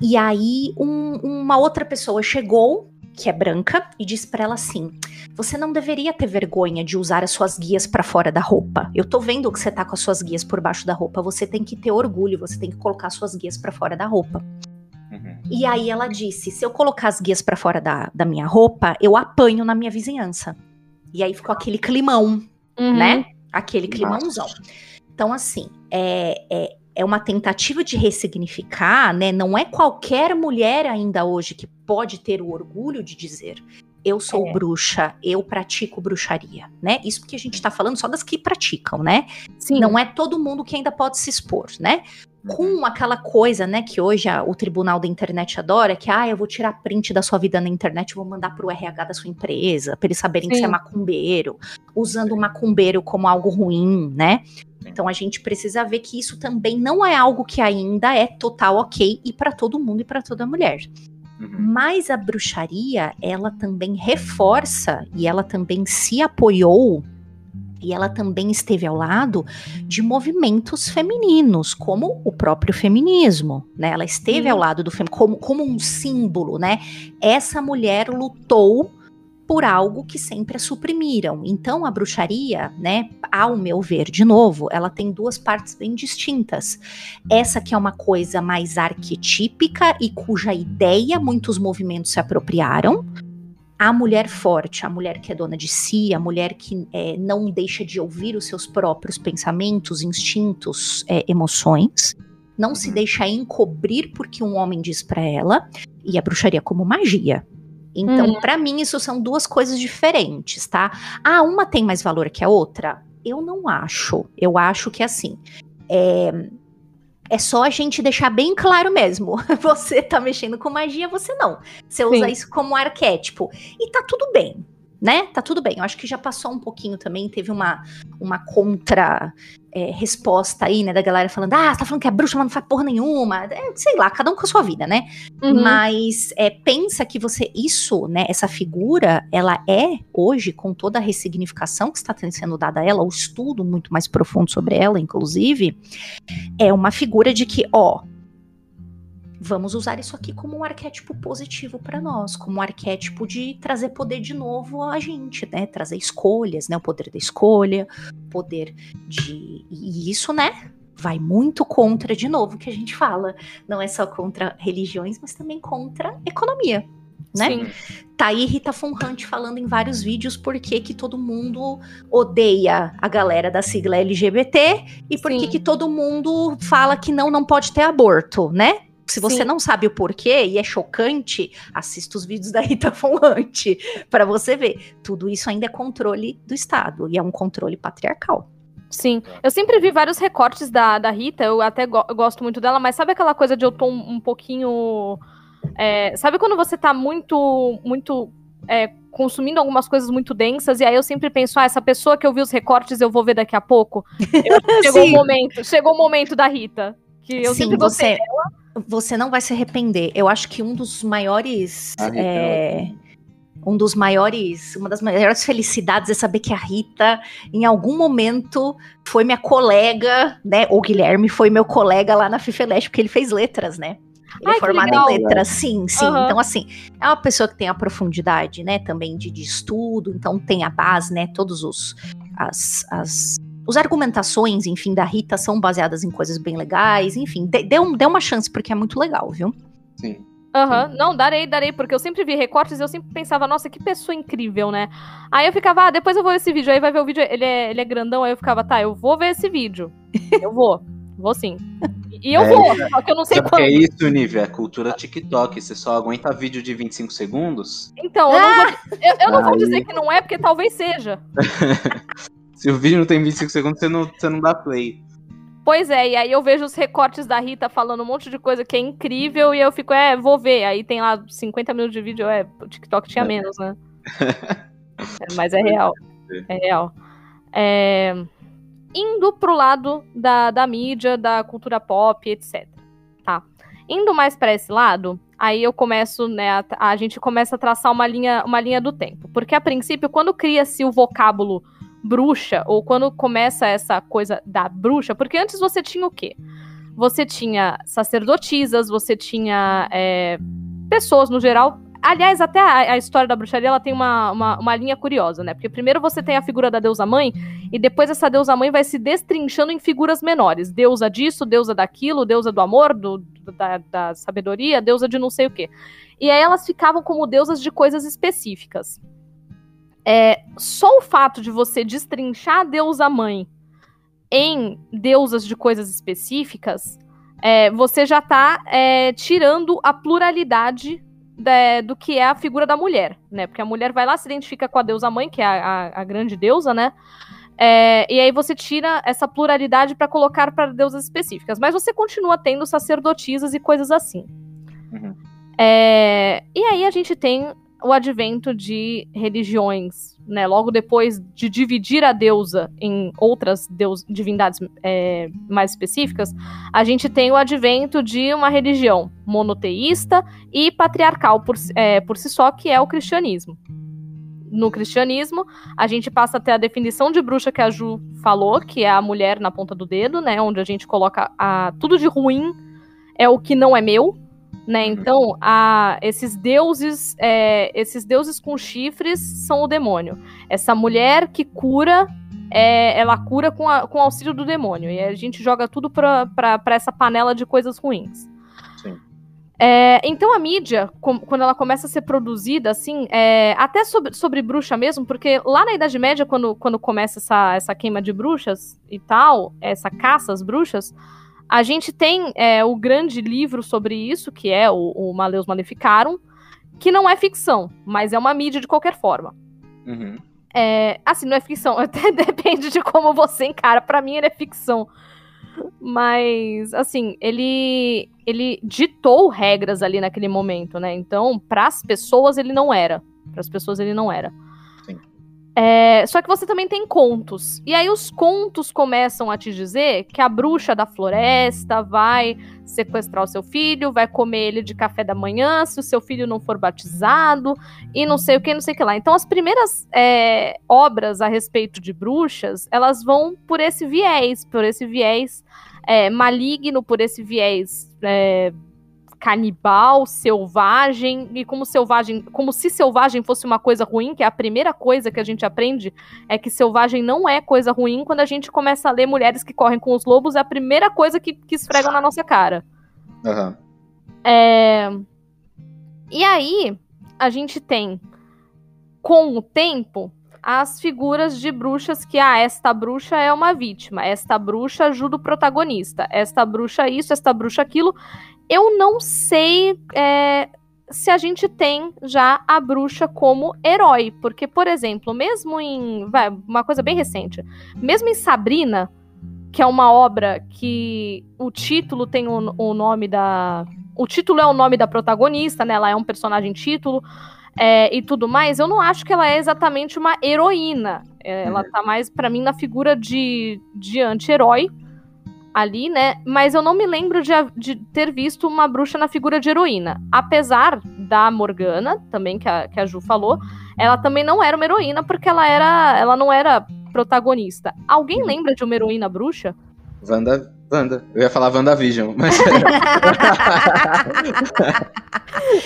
E aí um, uma outra pessoa chegou, que é branca, e disse para ela assim: Você não deveria ter vergonha de usar as suas guias para fora da roupa. Eu tô vendo que você tá com as suas guias por baixo da roupa. Você tem que ter orgulho, você tem que colocar suas guias para fora da roupa. E aí ela disse: se eu colocar as guias para fora da, da minha roupa, eu apanho na minha vizinhança. E aí ficou aquele climão, uhum. né? Aquele climãozão. Então, assim, é, é, é uma tentativa de ressignificar, né? Não é qualquer mulher ainda hoje que pode ter o orgulho de dizer eu sou é. bruxa, eu pratico bruxaria, né? Isso porque a gente tá falando só das que praticam, né? Sim. Não é todo mundo que ainda pode se expor, né? Com uhum. aquela coisa, né, que hoje a, o tribunal da internet adora, que, ah, eu vou tirar print da sua vida na internet vou mandar pro RH da sua empresa, para eles saberem Sim. que você é macumbeiro, usando o macumbeiro como algo ruim, né? Então a gente precisa ver que isso também não é algo que ainda é total ok e para todo mundo e para toda mulher. Uhum. Mas a bruxaria, ela também reforça e ela também se apoiou e ela também esteve ao lado de movimentos femininos, como o próprio feminismo, né? Ela esteve ao lado do feminismo como, como um símbolo, né? Essa mulher lutou por algo que sempre a suprimiram. Então a bruxaria, né, ao meu ver, de novo, ela tem duas partes bem distintas. Essa que é uma coisa mais arquetípica e cuja ideia muitos movimentos se apropriaram, a mulher forte, a mulher que é dona de si, a mulher que é, não deixa de ouvir os seus próprios pensamentos, instintos, é, emoções, não se deixa encobrir porque um homem diz para ela, e a bruxaria como magia. Então, Uhum. pra mim, isso são duas coisas diferentes, tá? Ah, uma tem mais valor que a outra? Eu não acho. Eu acho que assim. É, é só a gente deixar bem claro mesmo. Você tá mexendo com magia, você não. Você usa Sim. isso como arquétipo. E tá tudo bem, né? Tá tudo bem. Eu acho que já passou um pouquinho também. Teve uma, uma contra é, resposta aí, né? Da galera falando: ah, você tá falando que a bruxa mas não faz porra nenhuma. É, sei lá, cada um com a sua vida, né? Uhum. Mas é, pensa que você, isso, né, essa figura, ela é hoje, com toda a ressignificação que está sendo dada a ela, o estudo muito mais profundo sobre ela, inclusive, é uma figura de que, ó, vamos usar isso aqui como um arquétipo positivo para nós, como um arquétipo de trazer poder de novo a gente, né, trazer escolhas, né, o poder da escolha, poder de. E isso, né? Vai muito contra, de novo, o que a gente fala não é só contra religiões, mas também contra economia, né? Sim. Tá aí Rita Von Hunt falando em vários vídeos por que que todo mundo odeia a galera da sigla LGBT e por que que todo mundo fala que não, não pode ter aborto, né? Se você Sim. não sabe o porquê e é chocante, assista os vídeos da Rita Von Hunt para você ver. Tudo isso ainda é controle do Estado e é um controle patriarcal. Sim. Eu sempre vi vários recortes da, da Rita, eu até go- eu gosto muito dela, mas sabe aquela coisa de eu tô um, um pouquinho. é, sabe quando você tá muito. muito. é, consumindo algumas coisas muito densas, e aí eu sempre penso, ah, essa pessoa que eu vi os recortes eu vou ver daqui a pouco. Eu chegou o momento, chegou o momento da Rita. Que eu Sim, sempre gostei. você, você não vai se arrepender. Eu acho que um dos maiores. A Rita é, um dos maiores, uma das maiores felicidades é saber que a Rita, em algum momento, foi minha colega, né? O Guilherme foi meu colega lá na Fifeleste, porque ele fez letras, né? Ele Ai, é formado legal. em letras, sim, sim. Aham. Então, assim, é uma pessoa que tem a profundidade, né, também de, de estudo, então tem a base, né, todos os as, as os argumentações, enfim, da Rita são baseadas em coisas bem legais, enfim, dê, dê, um- dê uma chance porque é muito legal, viu? Sim. Aham, não, darei, darei, porque eu sempre vi recortes e eu sempre pensava, nossa, que pessoa incrível, né? Aí eu ficava, ah, depois eu vou ver esse vídeo, aí vai ver o vídeo, ele é, ele é grandão, aí eu ficava, tá, eu vou ver esse vídeo. Eu vou, vou sim. E eu É, vou, só que eu não sei que quando. é isso, Nívia? É cultura TikTok. Você só aguenta vídeo de 25 segundos? Então, eu não, vou, eu, eu não vou dizer que não é, porque talvez seja. Se o vídeo não tem 25 segundos, você não, você não dá play. Pois é, e aí eu vejo os recortes da Rita falando um monte de coisa que é incrível e eu fico, é, vou ver. Aí tem lá 50 minutos de vídeo, é, o TikTok tinha menos, né? É, mas é real. É real. É, Indo pro lado da, da mídia, da cultura pop, etc. Tá. Indo mais pra esse lado, aí eu começo, né, a, a gente começa a traçar uma linha, uma linha do tempo. Porque a princípio, quando cria-se o vocábulo bruxa, ou quando começa essa coisa da bruxa, porque antes você tinha o quê? Você tinha sacerdotisas, você tinha é, pessoas no geral. Aliás, até a, a história da bruxaria ela tem uma, uma, uma linha curiosa, né? Porque primeiro você tem a figura da deusa mãe, e depois essa deusa mãe vai se destrinchando em figuras menores. Deusa disso, deusa daquilo, deusa do amor, do, da, da sabedoria, deusa de não sei o quê. E aí elas ficavam como deusas de coisas específicas. É, só o fato de você destrinchar a deusa mãe em deusas de coisas específicas, é, você já tá é, tirando a pluralidade da- do que é a figura da mulher, né? Porque a mulher vai lá, se identifica com a deusa mãe, que é a, a- a grande deusa, né? É, e aí você tira essa pluralidade para colocar para deusas específicas. Mas você continua tendo sacerdotisas e coisas assim. Uhum. É, e aí a gente tem o advento de religiões, né? Logo depois de dividir a deusa em outras deus, divindades é, mais específicas, a gente tem o advento de uma religião monoteísta e patriarcal por, é, por si só, que é o cristianismo. No cristianismo, a gente passa a ter a definição de bruxa que a Ju falou, que é a mulher na ponta do dedo, né? Onde a gente coloca a, tudo de ruim é o que não é meu, né? Então, a, esses deuses, é, esses deuses com chifres são o demônio. Essa mulher que cura, é, ela cura com, a- com o auxílio do demônio. E a gente joga tudo pra, pra, pra essa panela de coisas ruins. Sim. É, então a mídia, com- quando ela começa a ser produzida, assim, é, até sobre, sobre bruxa mesmo, porque lá na Idade Média, quando, quando começa essa, essa queima de bruxas e tal, essa caça às bruxas, A gente tem é, o grande livro sobre isso, que é o, o Maleus Maleficarum, que não é ficção, mas é uma mídia de qualquer forma. Uhum. É, assim, não é ficção, até depende de como você encara. Para mim, ele é ficção. Mas, assim, ele ele ditou regras ali naquele momento, né? Então, para as pessoas ele não era. Para as pessoas ele não era. É, só que você também tem contos. E aí os contos começam a te dizer que a bruxa da floresta vai sequestrar o seu filho, vai comer ele de café da manhã se o seu filho não for batizado, e não sei o que, não sei o que lá. Então as primeiras é, obras a respeito de bruxas, elas vão por esse viés, por esse viés é, maligno, por esse viés é, canibal, selvagem, e como selvagem, como se selvagem fosse uma coisa ruim, que é a primeira coisa que a gente aprende, é que selvagem não é coisa ruim, quando a gente começa a ler mulheres que correm com os lobos, é a primeira coisa que, que esfregam na nossa cara. Uhum. É... E aí, a gente tem, com o tempo, as figuras de bruxas que, ah, esta bruxa é uma vítima, esta bruxa ajuda o protagonista, esta bruxa isso, esta bruxa aquilo, eu não sei é, se a gente tem já a bruxa como herói. Porque, por exemplo, mesmo em. Vai, uma coisa bem recente. Mesmo em Sabrina, que é uma obra que o título tem o, o nome da. O título é o nome da protagonista, né? Ela é um personagem título. É, e tudo mais, eu não acho que ela é exatamente uma heroína. É, ela uhum. tá mais, para mim, na figura de, de anti-herói ali, né? Mas eu não me lembro de, de, ter visto uma bruxa na figura de heroína. Apesar da Morgana, também que a, que a Ju falou, ela também não era uma heroína porque ela era, ela não era protagonista. Alguém lembra de uma heroína bruxa? Wanda, Wanda. Eu ia falar WandaVision, mas.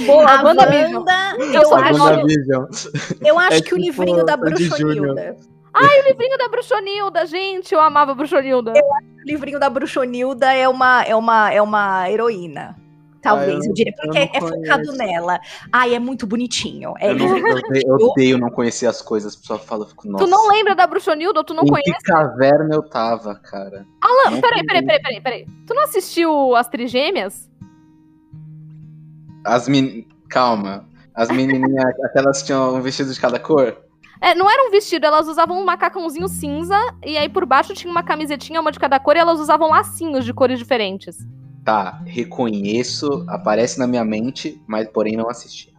Boa, a WandaVision. Wanda, eu, eu acho, eu acho é que tipo o livrinho da Bruxonilda. Ai, o livrinho da Bruxonilda, gente, eu amava a Bruxonilda. Eu acho que o livrinho da Bruxonilda é uma, é uma, é uma heroína. Talvez, ah, eu, eu, diria, porque é focado nela. Ai, é muito bonitinho. É eu, não, eu, eu odeio não conhecer as coisas, a pessoa fala, fico, nossa. Tu não lembra da Bruxonilda ou tu não em conhece? que caverna eu tava, cara? Alan, peraí, peraí, peraí, peraí, peraí. Tu não assistiu As Trigêmeas? As min... Calma. As menininhas, aquelas tinham um vestido de cada cor? É, não era um vestido, elas usavam um macacãozinho cinza e aí por baixo tinha uma camisetinha, uma de cada cor, e elas usavam lacinhos de cores diferentes. Tá, reconheço, aparece na minha mente, mas porém não assisti.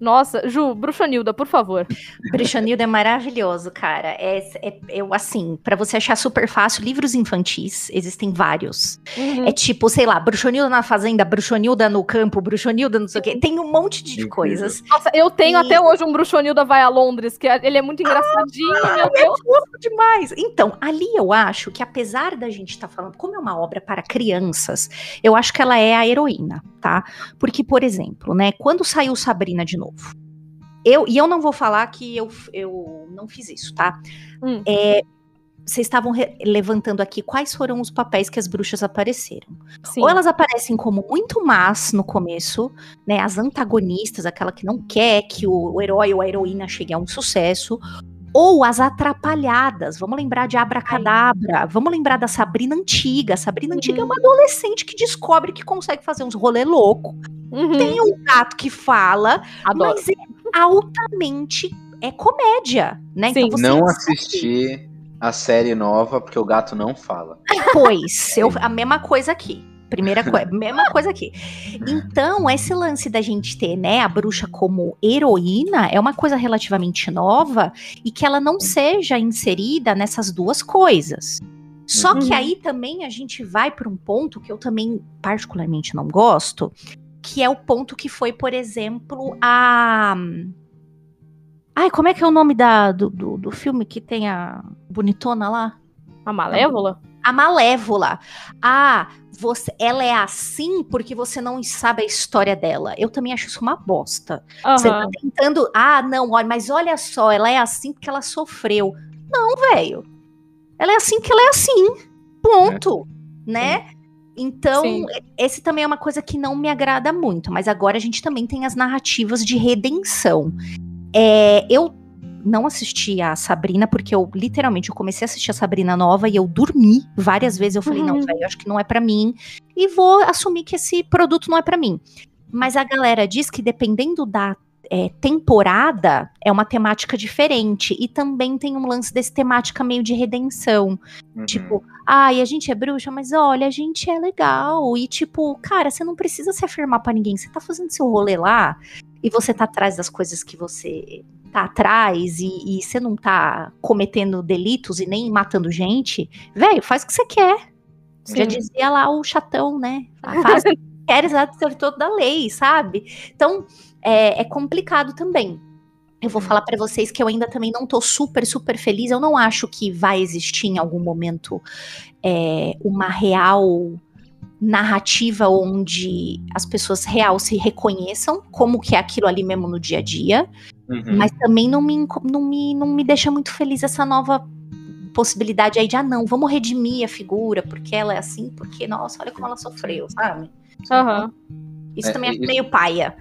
Nossa, Ju, Bruxonilda, por favor. Bruxonilda é maravilhoso, cara. É, é eu assim, para você achar super fácil, livros infantis, existem vários. Uhum. É tipo, sei lá, Bruxonilda na fazenda, Bruxonilda no campo, Bruxonilda não sei o quê. Tem um monte de uhum. coisas. Nossa, eu tenho e... até hoje um Bruxonilda vai a Londres, que é, ele é muito engraçadinho, ah, meu Deus. É demais. Então, ali eu acho que apesar da gente estar tá falando, como é uma obra para crianças, eu acho que ela é a heroína, tá? Porque, por exemplo, né, quando saiu Sabrina de novo. Eu, e eu não vou falar que eu, eu não fiz isso, tá? Hum. É, vocês estavam levantando aqui quais foram os papéis que as bruxas apareceram. Sim. Ou elas aparecem como muito más no começo, né? As antagonistas, aquela que não quer que o, o herói ou a heroína chegue a um sucesso. Ou as atrapalhadas. Vamos lembrar de Abracadabra. Ai. Vamos lembrar da Sabrina Antiga. A Sabrina uhum. Antiga é uma adolescente que descobre que consegue fazer uns rolê louco. Uhum. Tem um gato que fala, Adoro. mas é altamente é comédia, né? Sim. Então não assisti a série nova porque o gato não fala. Pois, eu, a mesma coisa aqui. Primeira coisa, mesma coisa aqui. Então, esse lance da gente ter, né, a bruxa como heroína é uma coisa relativamente nova e que ela não seja inserida nessas duas coisas. Só uhum. que aí também a gente vai para um ponto que eu também particularmente não gosto, que é o ponto que foi, por exemplo, a. Ai, como é que é o nome da, do, do, do filme que tem a bonitona lá? A Malévola? A Malévola. Ah, você, ela é assim porque você não sabe a história dela. Eu também acho isso uma bosta. Uhum. Você tá tentando. Ah, não, olha, mas olha só, ela é assim porque ela sofreu. Não, velho. Ela é assim porque ela é assim. Ponto. É. Né? Então, Sim. esse também é uma coisa que não me agrada muito. Mas agora a gente também tem as narrativas de redenção. É, eu não assisti a Sabrina, porque eu literalmente eu comecei a assistir a Sabrina nova e eu dormi várias vezes. Eu falei, uhum. não, velho, acho que não é para mim. E vou assumir que esse produto não é para mim. Mas a galera diz que dependendo da é, temporada é uma temática diferente. E também tem um lance desse temática meio de redenção. Uhum. Tipo, ai, ah, a gente é bruxa, mas olha, a gente é legal. E tipo, cara, você não precisa se afirmar para ninguém. Você tá fazendo seu rolê lá e você tá atrás das coisas que você tá atrás e, e você não tá cometendo delitos e nem matando gente, velho, faz o que você quer. Sim. Já dizia lá o chatão, né? Faz o que queres todo da lei, sabe? Então, é, é complicado também. Eu vou falar para vocês que eu ainda também não tô super, super feliz. Eu não acho que vai existir em algum momento é, uma real narrativa onde as pessoas real se reconheçam como que é aquilo ali mesmo no dia a dia. Uhum. Mas também não me, não, me, não me deixa muito feliz essa nova possibilidade aí de, ah, não, vamos redimir a figura, porque ela é assim, porque, nossa, olha como ela sofreu, sabe? Uhum. Isso é, também é isso... meio paia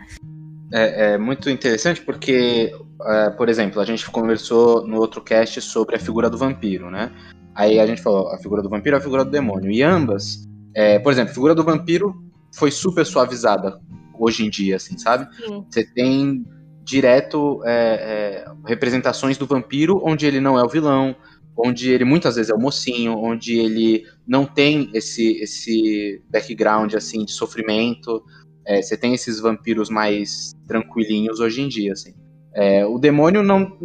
é, é muito interessante porque, é, por exemplo, a gente conversou no outro cast sobre a figura do vampiro, né? Aí a gente falou a figura do vampiro e a figura do demônio. E ambas, é, por exemplo, a figura do vampiro foi super suavizada hoje em dia, assim, sabe? Sim. Você tem direto é, é, representações do vampiro onde ele não é o vilão, onde ele muitas vezes é o mocinho, onde ele não tem esse, esse background assim de sofrimento, é, você tem esses vampiros mais tranquilinhos hoje em dia, assim. É, o demônio não,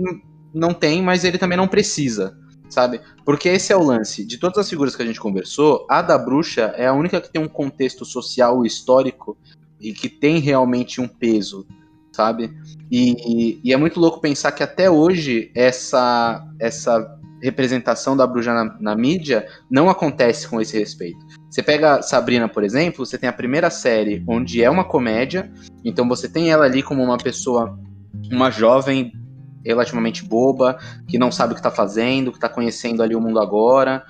não tem, mas ele também não precisa, sabe? Porque esse é o lance. De todas as figuras que a gente conversou, a da bruxa é a única que tem um contexto social e histórico e que tem realmente um peso, sabe? E, e, é muito louco pensar que até hoje essa, essa representação da bruxa na, na, mídia não acontece com esse respeito. Você pega Sabrina, por exemplo, você tem a primeira série onde é uma comédia, então você tem ela ali como uma pessoa, uma jovem relativamente boba, que não sabe o que está fazendo, que está conhecendo ali o mundo agora,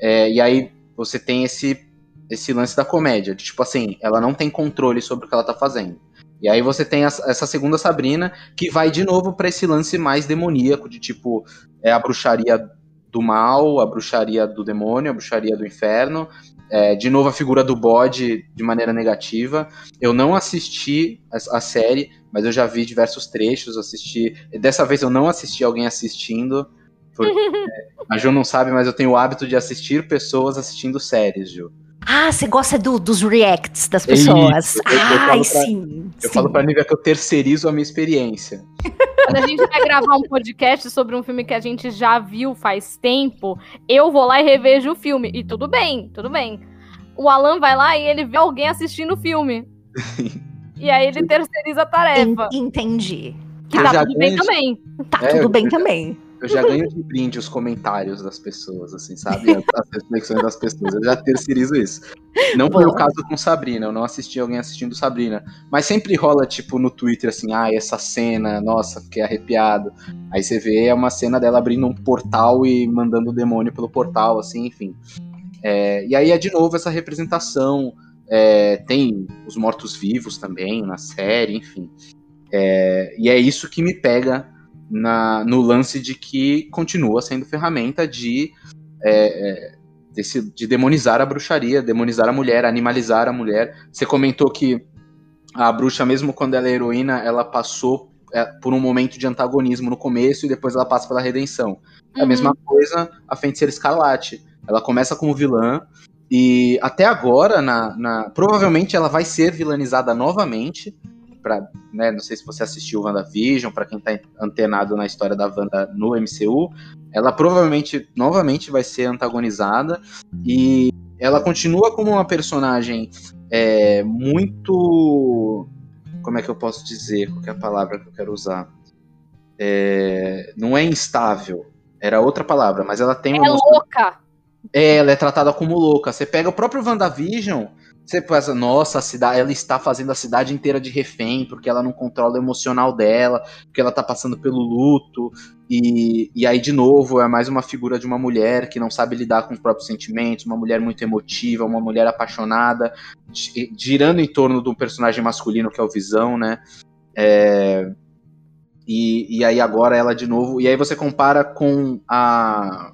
é, e aí você tem esse, esse lance da comédia, de, tipo assim, ela não tem controle sobre o que ela está fazendo. E aí você tem essa segunda Sabrina que vai de novo para esse lance mais demoníaco de tipo é a bruxaria do mal, a bruxaria do demônio, a bruxaria do inferno. É, de novo a figura do bode de maneira negativa. Eu não assisti a, a, série, mas eu já vi diversos trechos, assisti. Dessa vez eu não assisti alguém assistindo. Porque, é, a Ju não sabe, mas eu tenho o hábito de assistir pessoas assistindo séries, Ju. Ah, você gosta do, dos reacts das pessoas. Isso, eu, eu Ai, sim. Eu sim. falo pra Nívia que eu terceirizo a minha experiência. Quando a gente vai gravar um podcast sobre um filme que a gente já viu faz tempo, eu vou lá e revejo o filme. E tudo bem, tudo bem. O Alan vai lá e ele vê alguém assistindo o filme. e aí ele terceiriza a tarefa. Entendi. Que tá tudo bem também. Tá é, tudo bem eu, também. Eu já ganho de brinde os comentários das pessoas, assim, sabe? As reflexões das pessoas. Eu já terceirizo isso. Não foi o caso com Sabrina, eu não assisti alguém assistindo Sabrina. Mas sempre rola, tipo, no Twitter, assim, ah, essa cena, nossa, fiquei arrepiado. Aí você vê é uma cena dela abrindo um portal e mandando o demônio pelo portal, assim, enfim. É, e aí é de novo essa representação. É, tem os mortos-vivos também na série, enfim. É, e é isso que me pega na, no lance de que continua sendo ferramenta de, é, é, desse, de demonizar a bruxaria, demonizar a mulher, animalizar a mulher. Você comentou que a bruxa, mesmo quando ela é heroína, ela passou é, por um momento de antagonismo no começo e depois ela passa pela redenção. É a uhum. mesma coisa a feiticeira escarlate. Ela começa como vilã e até agora, na, na, provavelmente ela vai ser vilanizada novamente para, né, não sei se você assistiu WandaVision, para quem tá antenado na história da Wanda no MCU, ela provavelmente novamente vai ser antagonizada e ela continua como uma personagem é, muito como é que eu posso dizer, qual é a palavra que eu quero usar? É, não é instável, era outra palavra, mas ela tem é uma. É louca! É, ela é tratada como louca. Você pega o próprio WandaVision, você pensa, nossa, a cidade, ela está fazendo a cidade inteira de refém, porque ela não controla o emocional dela, porque ela está passando pelo luto, e, e aí, de novo, é mais uma figura de uma mulher que não sabe lidar com os próprios sentimentos, uma mulher muito emotiva, uma mulher apaixonada, girando em torno de um personagem masculino que é o Visão, né? É... E, e aí agora ela de novo. E aí você compara com a.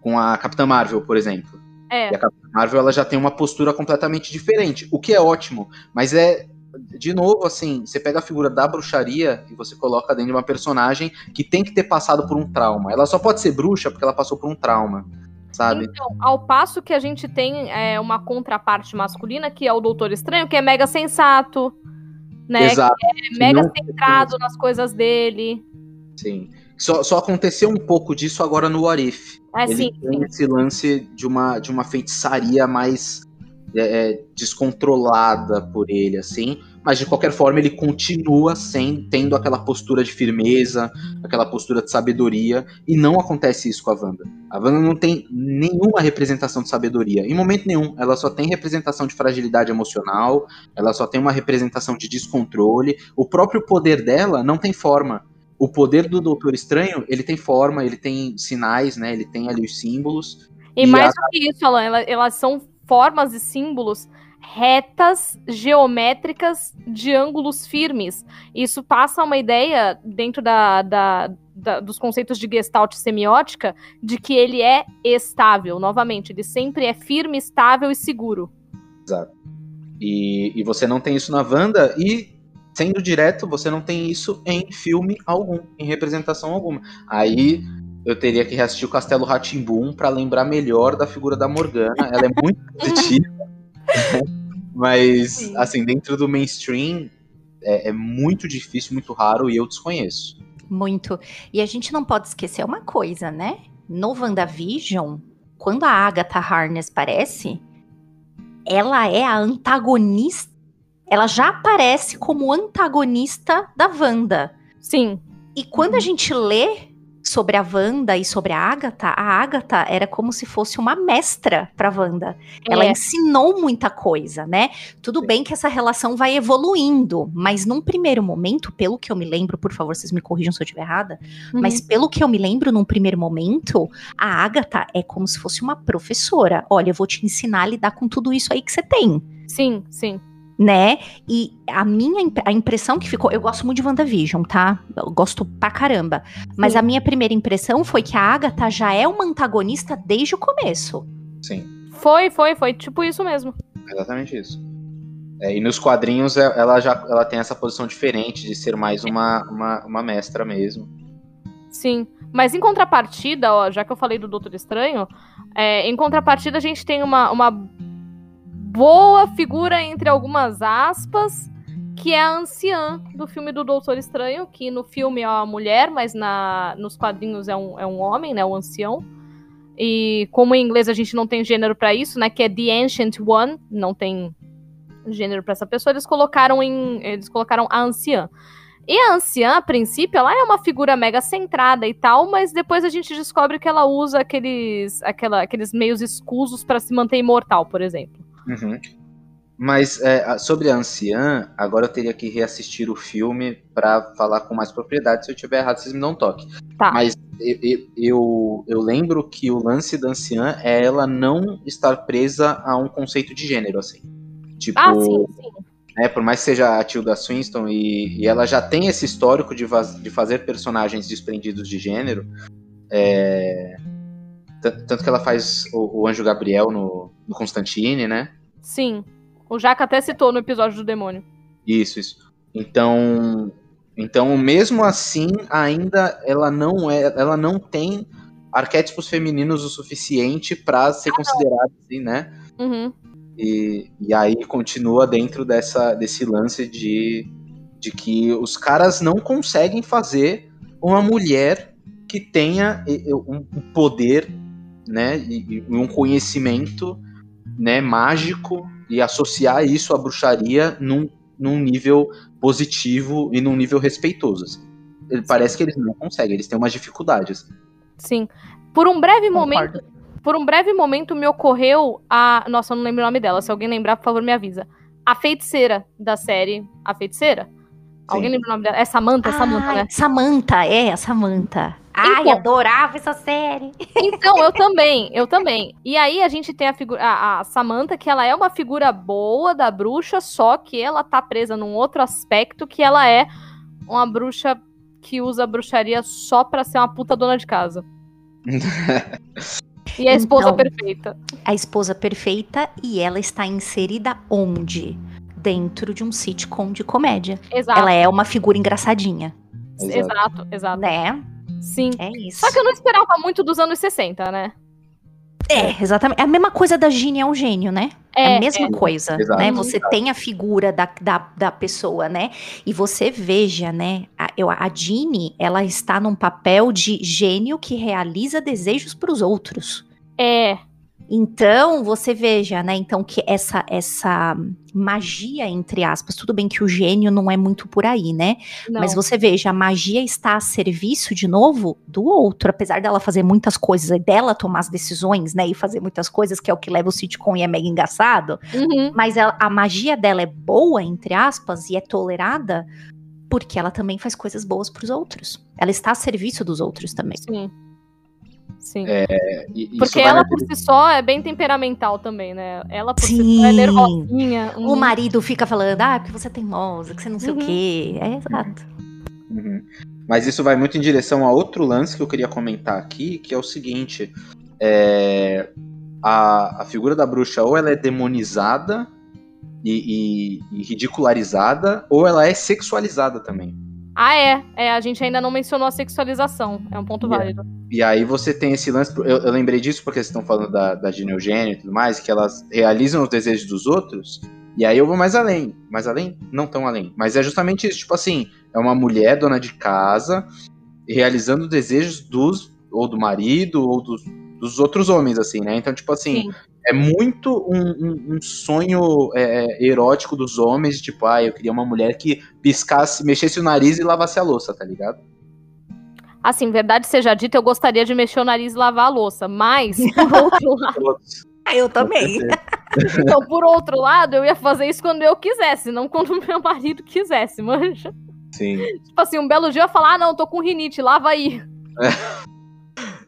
com a Capitã Marvel, por exemplo. É. E a Capitã Marvel ela já tem uma postura completamente diferente, o que é ótimo, mas é de novo assim, você pega a figura da bruxaria e você coloca dentro de uma personagem que tem que ter passado por um trauma. Ela só pode ser bruxa porque ela passou por um trauma. Sabe? Então, ao passo que a gente tem é, uma contraparte masculina, que é o Doutor Estranho, que é mega sensato, né? Exato. Que é mega Não... centrado nas coisas dele. Sim. Só, só aconteceu um pouco disso agora no Arif. É, Ele sim, tem sim. esse lance de uma, de uma feitiçaria mais é, é, descontrolada por ele, assim. Mas de qualquer forma, ele continua sem, tendo aquela postura de firmeza, aquela postura de sabedoria. E não acontece isso com a Wanda. A Wanda não tem nenhuma representação de sabedoria. Em momento nenhum. Ela só tem representação de fragilidade emocional. Ela só tem uma representação de descontrole. O próprio poder dela não tem forma. O poder do Doutor Estranho, ele tem forma, ele tem sinais, né? Ele tem ali os símbolos. E, e mais a... do que isso, Alan, elas, elas são formas e símbolos retas geométricas de ângulos firmes. Isso passa uma ideia dentro da, da, da, dos conceitos de Gestalt semiótica de que ele é estável. Novamente, ele sempre é firme, estável e seguro. Exato. E, e você não tem isso na Wanda e sendo direto, você não tem isso em filme algum, em representação alguma. Aí eu teria que reassistir o Castelo Ratimbum para lembrar melhor da figura da Morgana. Ela é muito positiva. Mas, Sim. assim, dentro do mainstream, é, é, muito difícil, muito raro e eu desconheço. Muito. E a gente não pode esquecer uma coisa, né? No WandaVision, quando a Agatha Harness aparece, ela é a antagonista. Ela já aparece como antagonista da Wanda. Sim. E quando a gente lê sobre a Wanda e sobre a Agatha, a Agatha era como se fosse uma mestra para Wanda. Ela é. ensinou muita coisa, né? Tudo bem que essa relação vai evoluindo, mas num primeiro momento, pelo que eu me lembro, por favor, vocês me corrijam se eu estiver errada, uhum. mas pelo que eu me lembro, num primeiro momento, a Agatha é como se fosse uma professora. Olha, eu vou te ensinar a lidar com tudo isso aí que você tem. Sim, sim né? E a minha a impressão que ficou, eu gosto muito de WandaVision, tá? Eu gosto pra caramba. Mas Sim. a minha primeira impressão foi que a Agatha já é uma antagonista desde o começo. Sim. Foi, foi, foi tipo isso mesmo. Exatamente isso. É, e nos quadrinhos é, ela já ela tem essa posição diferente de ser mais uma, uma, uma mestra mesmo. Sim. Mas em contrapartida, ó, já que eu falei do Doutor Estranho, é, em contrapartida a gente tem uma, uma boa figura entre algumas aspas, que é a anciã do filme do Doutor Estranho, que no filme é uma mulher, mas na, nos quadrinhos é um, é um homem, né, o ancião. E como em inglês a gente não tem gênero para isso, né, que é The Ancient One, não tem gênero para essa pessoa, eles colocaram em eles colocaram a anciã. E a anciã, a princípio, ela é uma figura mega centrada e tal, mas depois a gente descobre que ela usa aqueles, aquela, aqueles meios escusos para se manter imortal, por exemplo. Uhum. Mas é, sobre a anciã, agora eu teria que reassistir o filme para falar com mais propriedade. Se eu tiver errado, vocês me dão um toque. Tá. Mas eu, eu, eu, lembro que o lance da anciã é ela não estar presa a um conceito de gênero, assim. Tipo, ah, sim, sim. Né, por mais que seja a Tilda Swinton e, e ela já tem esse histórico de, de fazer personagens desprendidos de gênero, é, tanto que ela faz o, o Anjo Gabriel no, no Constantine, né? Sim. O Jaca até citou no episódio do demônio. Isso, isso. Então, então mesmo assim, ainda ela não é, ela não tem arquétipos femininos o suficiente para ser ah, considerada assim, né? Uhum. E, e aí continua dentro dessa, desse lance de, de que os caras não conseguem fazer uma mulher que tenha um poder né, e, um conhecimento, né, mágico e associar isso à bruxaria num, num nível positivo e num nível respeitoso. Assim. Ele, parece que eles não conseguem, eles têm umas dificuldades. Sim. Por um breve Concordo. momento, por um breve momento me ocorreu a, nossa, eu não lembro o nome dela, se alguém lembrar, por favor, me avisa. A feiticeira da série A Feiticeira? Sim. Alguém lembra o nome dela? É Samantha, é Samantha, né? Samantha, é, a Samantha. Ai, então, adorava essa série. Então, eu também, eu também. E aí a gente tem a figura, a, a Samantha, que ela é uma figura boa da bruxa, só que ela tá presa num outro aspecto, que ela é uma bruxa que usa bruxaria só pra ser uma puta dona de casa. e a esposa Então, perfeita. A esposa perfeita e ela está inserida onde? Dentro de um sitcom de comédia. Exato, Ela é uma figura engraçadinha, Exato. exato, exato. né? Sim. É isso. Só que eu não esperava muito dos anos 60, né? É, exatamente. É a mesma coisa da Ginny é um gênio, né? É, a mesma coisa, Exato. né? Você tem a figura da, da, da pessoa, né? E você veja, né? A, eu, a Ginny, ela está num papel de gênio que realiza desejos para os outros. É, Então, você veja, né? Então, que essa, essa magia, entre aspas, tudo bem que o gênio não é muito por aí, né? não. Mas você veja, a magia está a serviço, de novo, do outro. Apesar dela fazer muitas coisas, e dela tomar as decisões, né? E fazer muitas coisas, que é o que leva o sitcom e é mega engraçado. Uhum. Mas ela- a magia dela é boa, entre aspas, e é tolerada porque ela também faz coisas boas para os outros. Ela está a serviço dos outros também. Sim. Sim. E isso Porque ela por si só é bem temperamental também, né? Ela por si Sim. só é nervosinha. O marido fica falando, ah, porque você é teimosa, que você não sei Uhum. o quê. É exato. Uhum. Mas isso vai muito em direção a outro lance que eu queria comentar aqui, que é o seguinte: é, a, a figura da bruxa ou ela é demonizada e, e- e ridicularizada, ou ela é sexualizada também. Ah, é. É, a gente ainda não mencionou a sexualização. É um ponto Yeah. válido. E aí você tem esse lance. Eu, eu lembrei disso porque vocês estão falando da, da e tudo mais, que elas realizam os desejos dos outros. E aí eu vou mais além. Mais além? Não tão além. Mas é justamente isso. Tipo assim, é uma mulher dona de casa realizando desejos dos. ou do marido, ou dos, dos outros homens, assim, né? Então, tipo assim, Sim. É muito um, um- um sonho é, erótico dos homens, tipo, ah, eu queria uma mulher que piscasse, mexesse o nariz e lavasse a louça, tá ligado? Assim, verdade seja dita, eu gostaria de mexer o nariz e lavar a louça. Mas, por outro lado. Eu também. Então, por outro lado, eu ia fazer isso quando eu quisesse, não quando meu marido quisesse, manja. Sim. Tipo assim, um belo dia eu ia falar, ah, não, tô com rinite, lava aí.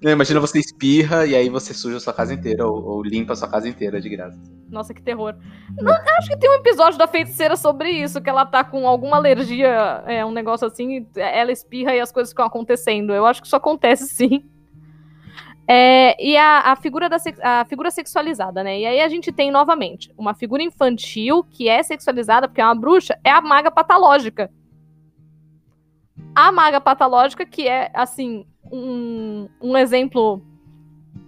Não, imagina você espirra e aí você suja a sua casa inteira ou, ou limpa a sua casa inteira de graça. Nossa, que terror. Não, acho que tem um episódio da feiticeira sobre isso, que ela tá com alguma alergia, é, um negócio assim, ela espirra e as coisas ficam acontecendo. Eu acho que isso acontece sim. É, e a, a figura da a figura sexualizada, né? E aí a gente tem novamente uma figura infantil que é sexualizada porque é uma bruxa, é a maga patológica. A maga patológica que é assim um, um exemplo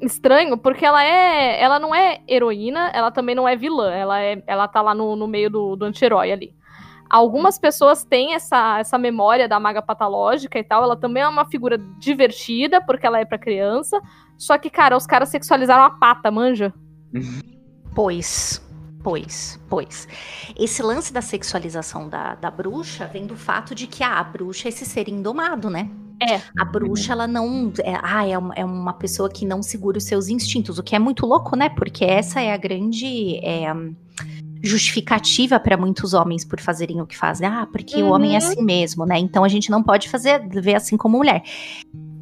estranho, porque ela é. Ela não é heroína, ela também não é vilã. Ela, é, ela tá lá no, no meio do, do anti-herói ali. Algumas pessoas têm essa, essa memória da maga patológica e tal. Ela também é uma figura divertida, porque ela é pra criança. Só que, cara, os caras sexualizaram a pata, manja? Pois, pois, pois. Esse lance da sexualização da, da bruxa vem do fato de que ah, a bruxa é esse ser indomado, né? É. A bruxa, ela não. É, ah, é uma, é uma pessoa que não segura os seus instintos, o que é muito louco, né? Porque essa é a grande. é, justificativa para muitos homens por fazerem o que fazem. Ah, porque o homem é Uhum. assim mesmo, né? Então a gente não pode fazer ver assim como mulher.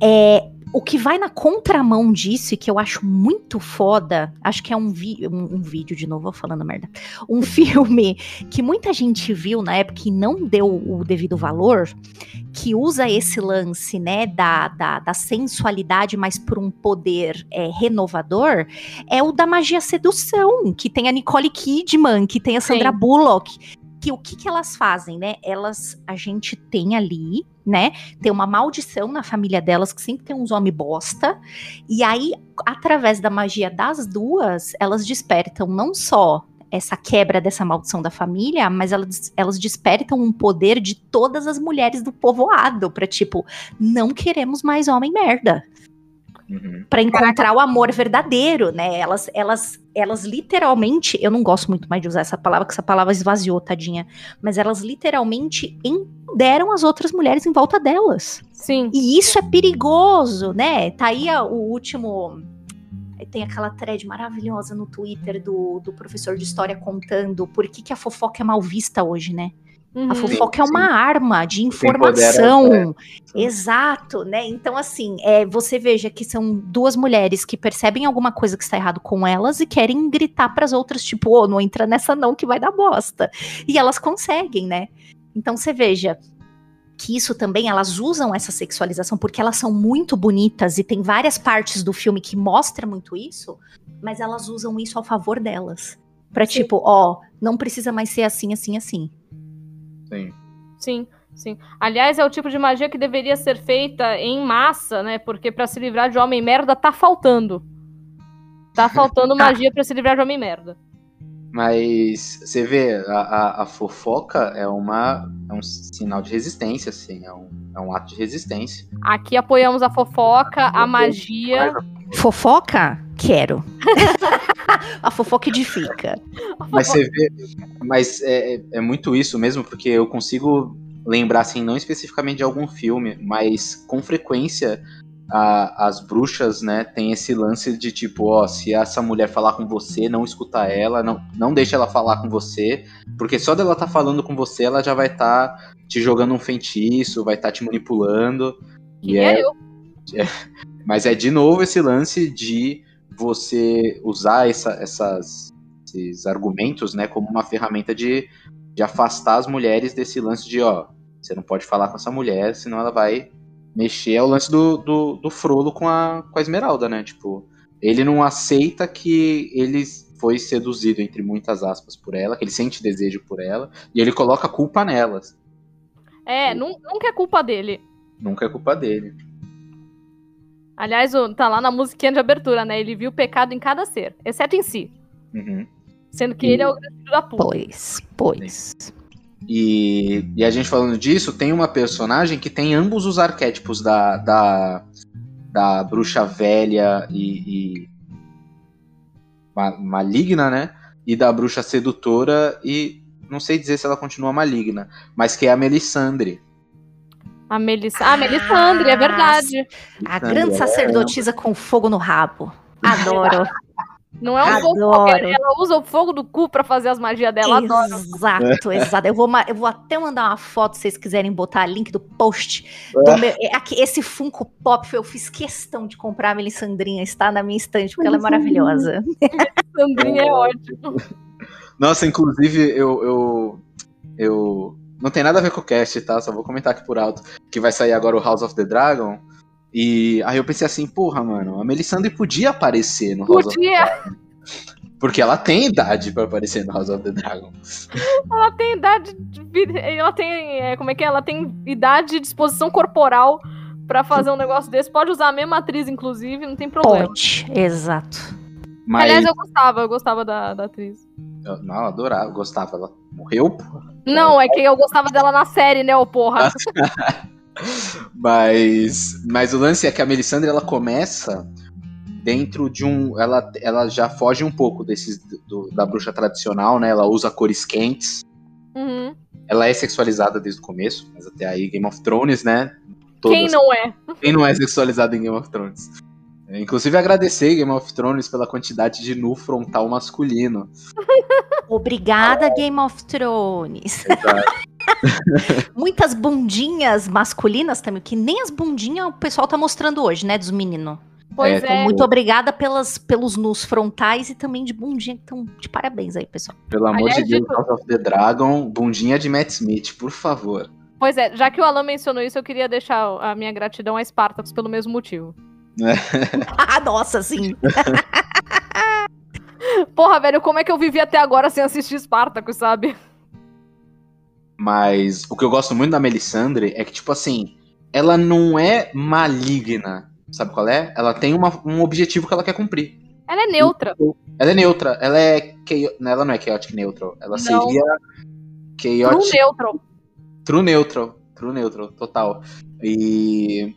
É, o que vai na contramão disso e que eu acho muito foda, acho que é um, vi um, um vídeo de novo, falando merda. Um filme que muita gente viu na época e não deu o devido valor, que usa esse lance, né, da, da, da sensualidade, mas por um poder é, renovador, é o da magia sedução, que tem a Nicole Kidman, que tem a Sandra Sim. Bullock. Que o que, que elas fazem, né? Elas, a gente tem ali, né? Tem uma maldição na família delas que sempre tem uns homens bosta. E aí, através da magia das duas, elas despertam não só essa quebra dessa maldição da família, mas elas, elas despertam um poder de todas as mulheres do povoado para tipo, não queremos mais homem merda, Uhum. Pra encontrar o amor verdadeiro, né? Elas, elas, elas literalmente, eu não gosto muito mais de usar essa palavra, que essa palavra esvaziou, tadinha, mas elas literalmente empoderam as outras mulheres em volta delas. Sim. E isso é perigoso, né? Tá aí a- o último. Tem aquela thread maravilhosa no Twitter do, do professor de história contando por que, que a fofoca é mal vista hoje, né? Uhum. A fofoca é uma arma de empodera, informação. Exato, né? Então, assim, é, você veja que são duas mulheres que percebem alguma coisa que está errado com elas e querem gritar para as outras, tipo, ô, não entra nessa não que vai dar bosta. E elas conseguem, né? Então, você veja, que isso também, elas usam essa sexualização porque elas são muito bonitas e tem várias partes do filme que mostra muito isso, mas elas usam isso ao favor delas. Pra Sim. tipo, ó, não precisa mais ser assim, assim, assim. Sim. Sim, sim. Aliás, é o tipo de magia que deveria ser feita em massa, né? Porque pra se livrar de homem merda tá faltando. Tá faltando magia pra se livrar de homem merda. Mas você vê, a, a, a fofoca é, uma, é um sinal de resistência, assim, é um, é um ato de resistência. Aqui apoiamos a fofoca, a magia. Fofoca? Quero. a fofoca edifica. Mas você vê, mas é, é- é muito isso mesmo, porque eu consigo lembrar, assim, não especificamente de algum filme, mas com frequência a- as bruxas, né, tem esse lance de tipo, ó, se essa mulher falar com você, não escuta ela, não, não deixa ela falar com você, porque só dela tá falando com você, ela já vai estar te jogando um feitiço, vai estar te manipulando. E é é- eu. Mas é de novo esse lance de você usar essa- essas, esses argumentos, né, como uma ferramenta de, de afastar as mulheres desse lance de, ó, você não pode falar com essa mulher, senão ela vai mexer. É o lance do, do, do Frollo com a, com a Esmeralda, né? Tipo, ele não aceita que ele foi seduzido, entre muitas aspas, por ela, que ele sente desejo por ela, e ele coloca a culpa nelas. É, nun- nunca é culpa dele. Nunca é culpa dele. Aliás, o- tá lá na musiquinha de abertura, né? Ele viu o pecado em cada ser, exceto em si. Uhum. Sendo que ele é o grande filho da puta. Pois, pois. E, e a gente falando disso, tem uma personagem que tem ambos os arquétipos da, da, da bruxa velha e, e ma- maligna, né? E da bruxa sedutora e não sei dizer se ela continua maligna, mas que é a Melisandre. A Melissa. Ah, Melisandre, é verdade. A grande é- sacerdotisa com fogo no rabo. Adoro. Não é um fogo Adoro. qualquer, ela usa o fogo do cu pra fazer as magias dela. Adoro. Exato, exato. Eu vou, eu vou até mandar uma foto se vocês quiserem botar link do post. do meu- é, aqui, esse Funko Pop, eu fiz questão de comprar a Melissandrinha, está na minha estante, porque ela é maravilhosa. Sandrinha é ótimo. Nossa, inclusive eu, eu, eu. Não tem nada a ver com o cast, tá? Só vou comentar aqui por alto. Que vai sair agora o House of the Dragon. E aí eu pensei assim, porra, mano, a Melisandre podia aparecer no House of the Podia. Dragon. Porque ela tem idade pra aparecer no House of the Dragon. Ela tem idade. de Ela tem. é, como é que é? Ela tem idade e disposição corporal pra fazer um negócio desse. Pode usar a mesma atriz, inclusive, não tem problema. Pode, exato. Mas. Aliás, eu gostava, eu gostava da, da atriz. eu, não, eu adorava, eu gostava. Ela morreu, porra. Não, é que eu gostava dela na série, né, ô porra? Mas, mas o lance é que a Melisandre ela começa dentro de um. Ela, ela já foge um pouco desses do- da bruxa tradicional, né? Ela usa cores quentes. Uhum. Ela é sexualizada desde o começo, mas até aí Game of Thrones, né? Quem não é? Quem não é sexualizado em Game of Thrones? Inclusive agradecer Game of Thrones pela quantidade de nu frontal masculino. Obrigada, Game of Thrones. Muitas bundinhas masculinas também, que nem as bundinhas o pessoal tá mostrando hoje, né, dos meninos. Pois É, é. Muito obrigada pelas, pelos nus frontais e também de bundinha, então de parabéns aí, pessoal. Pelo amor Aliás, de Deus, tipo- House of the Dragon, bundinha de Matt Smith, por favor. Pois é, já que o Alan mencionou isso, eu queria deixar a minha gratidão a Spartacus pelo mesmo motivo. Ah, nossa, sim. Porra, velho, como é que eu vivi até agora sem assistir Spartacus, sabe? Mas o que eu gosto muito da Melisandre é que, tipo assim, ela não é maligna. Sabe qual é? Ela tem uma- um objetivo que ela quer cumprir. Ela é neutra. Ela é neutra. Ela é. Ela não é chaotic neutral. Ela Não. seria. True Chaotic. neutral. True neutral. True neutral, total. E.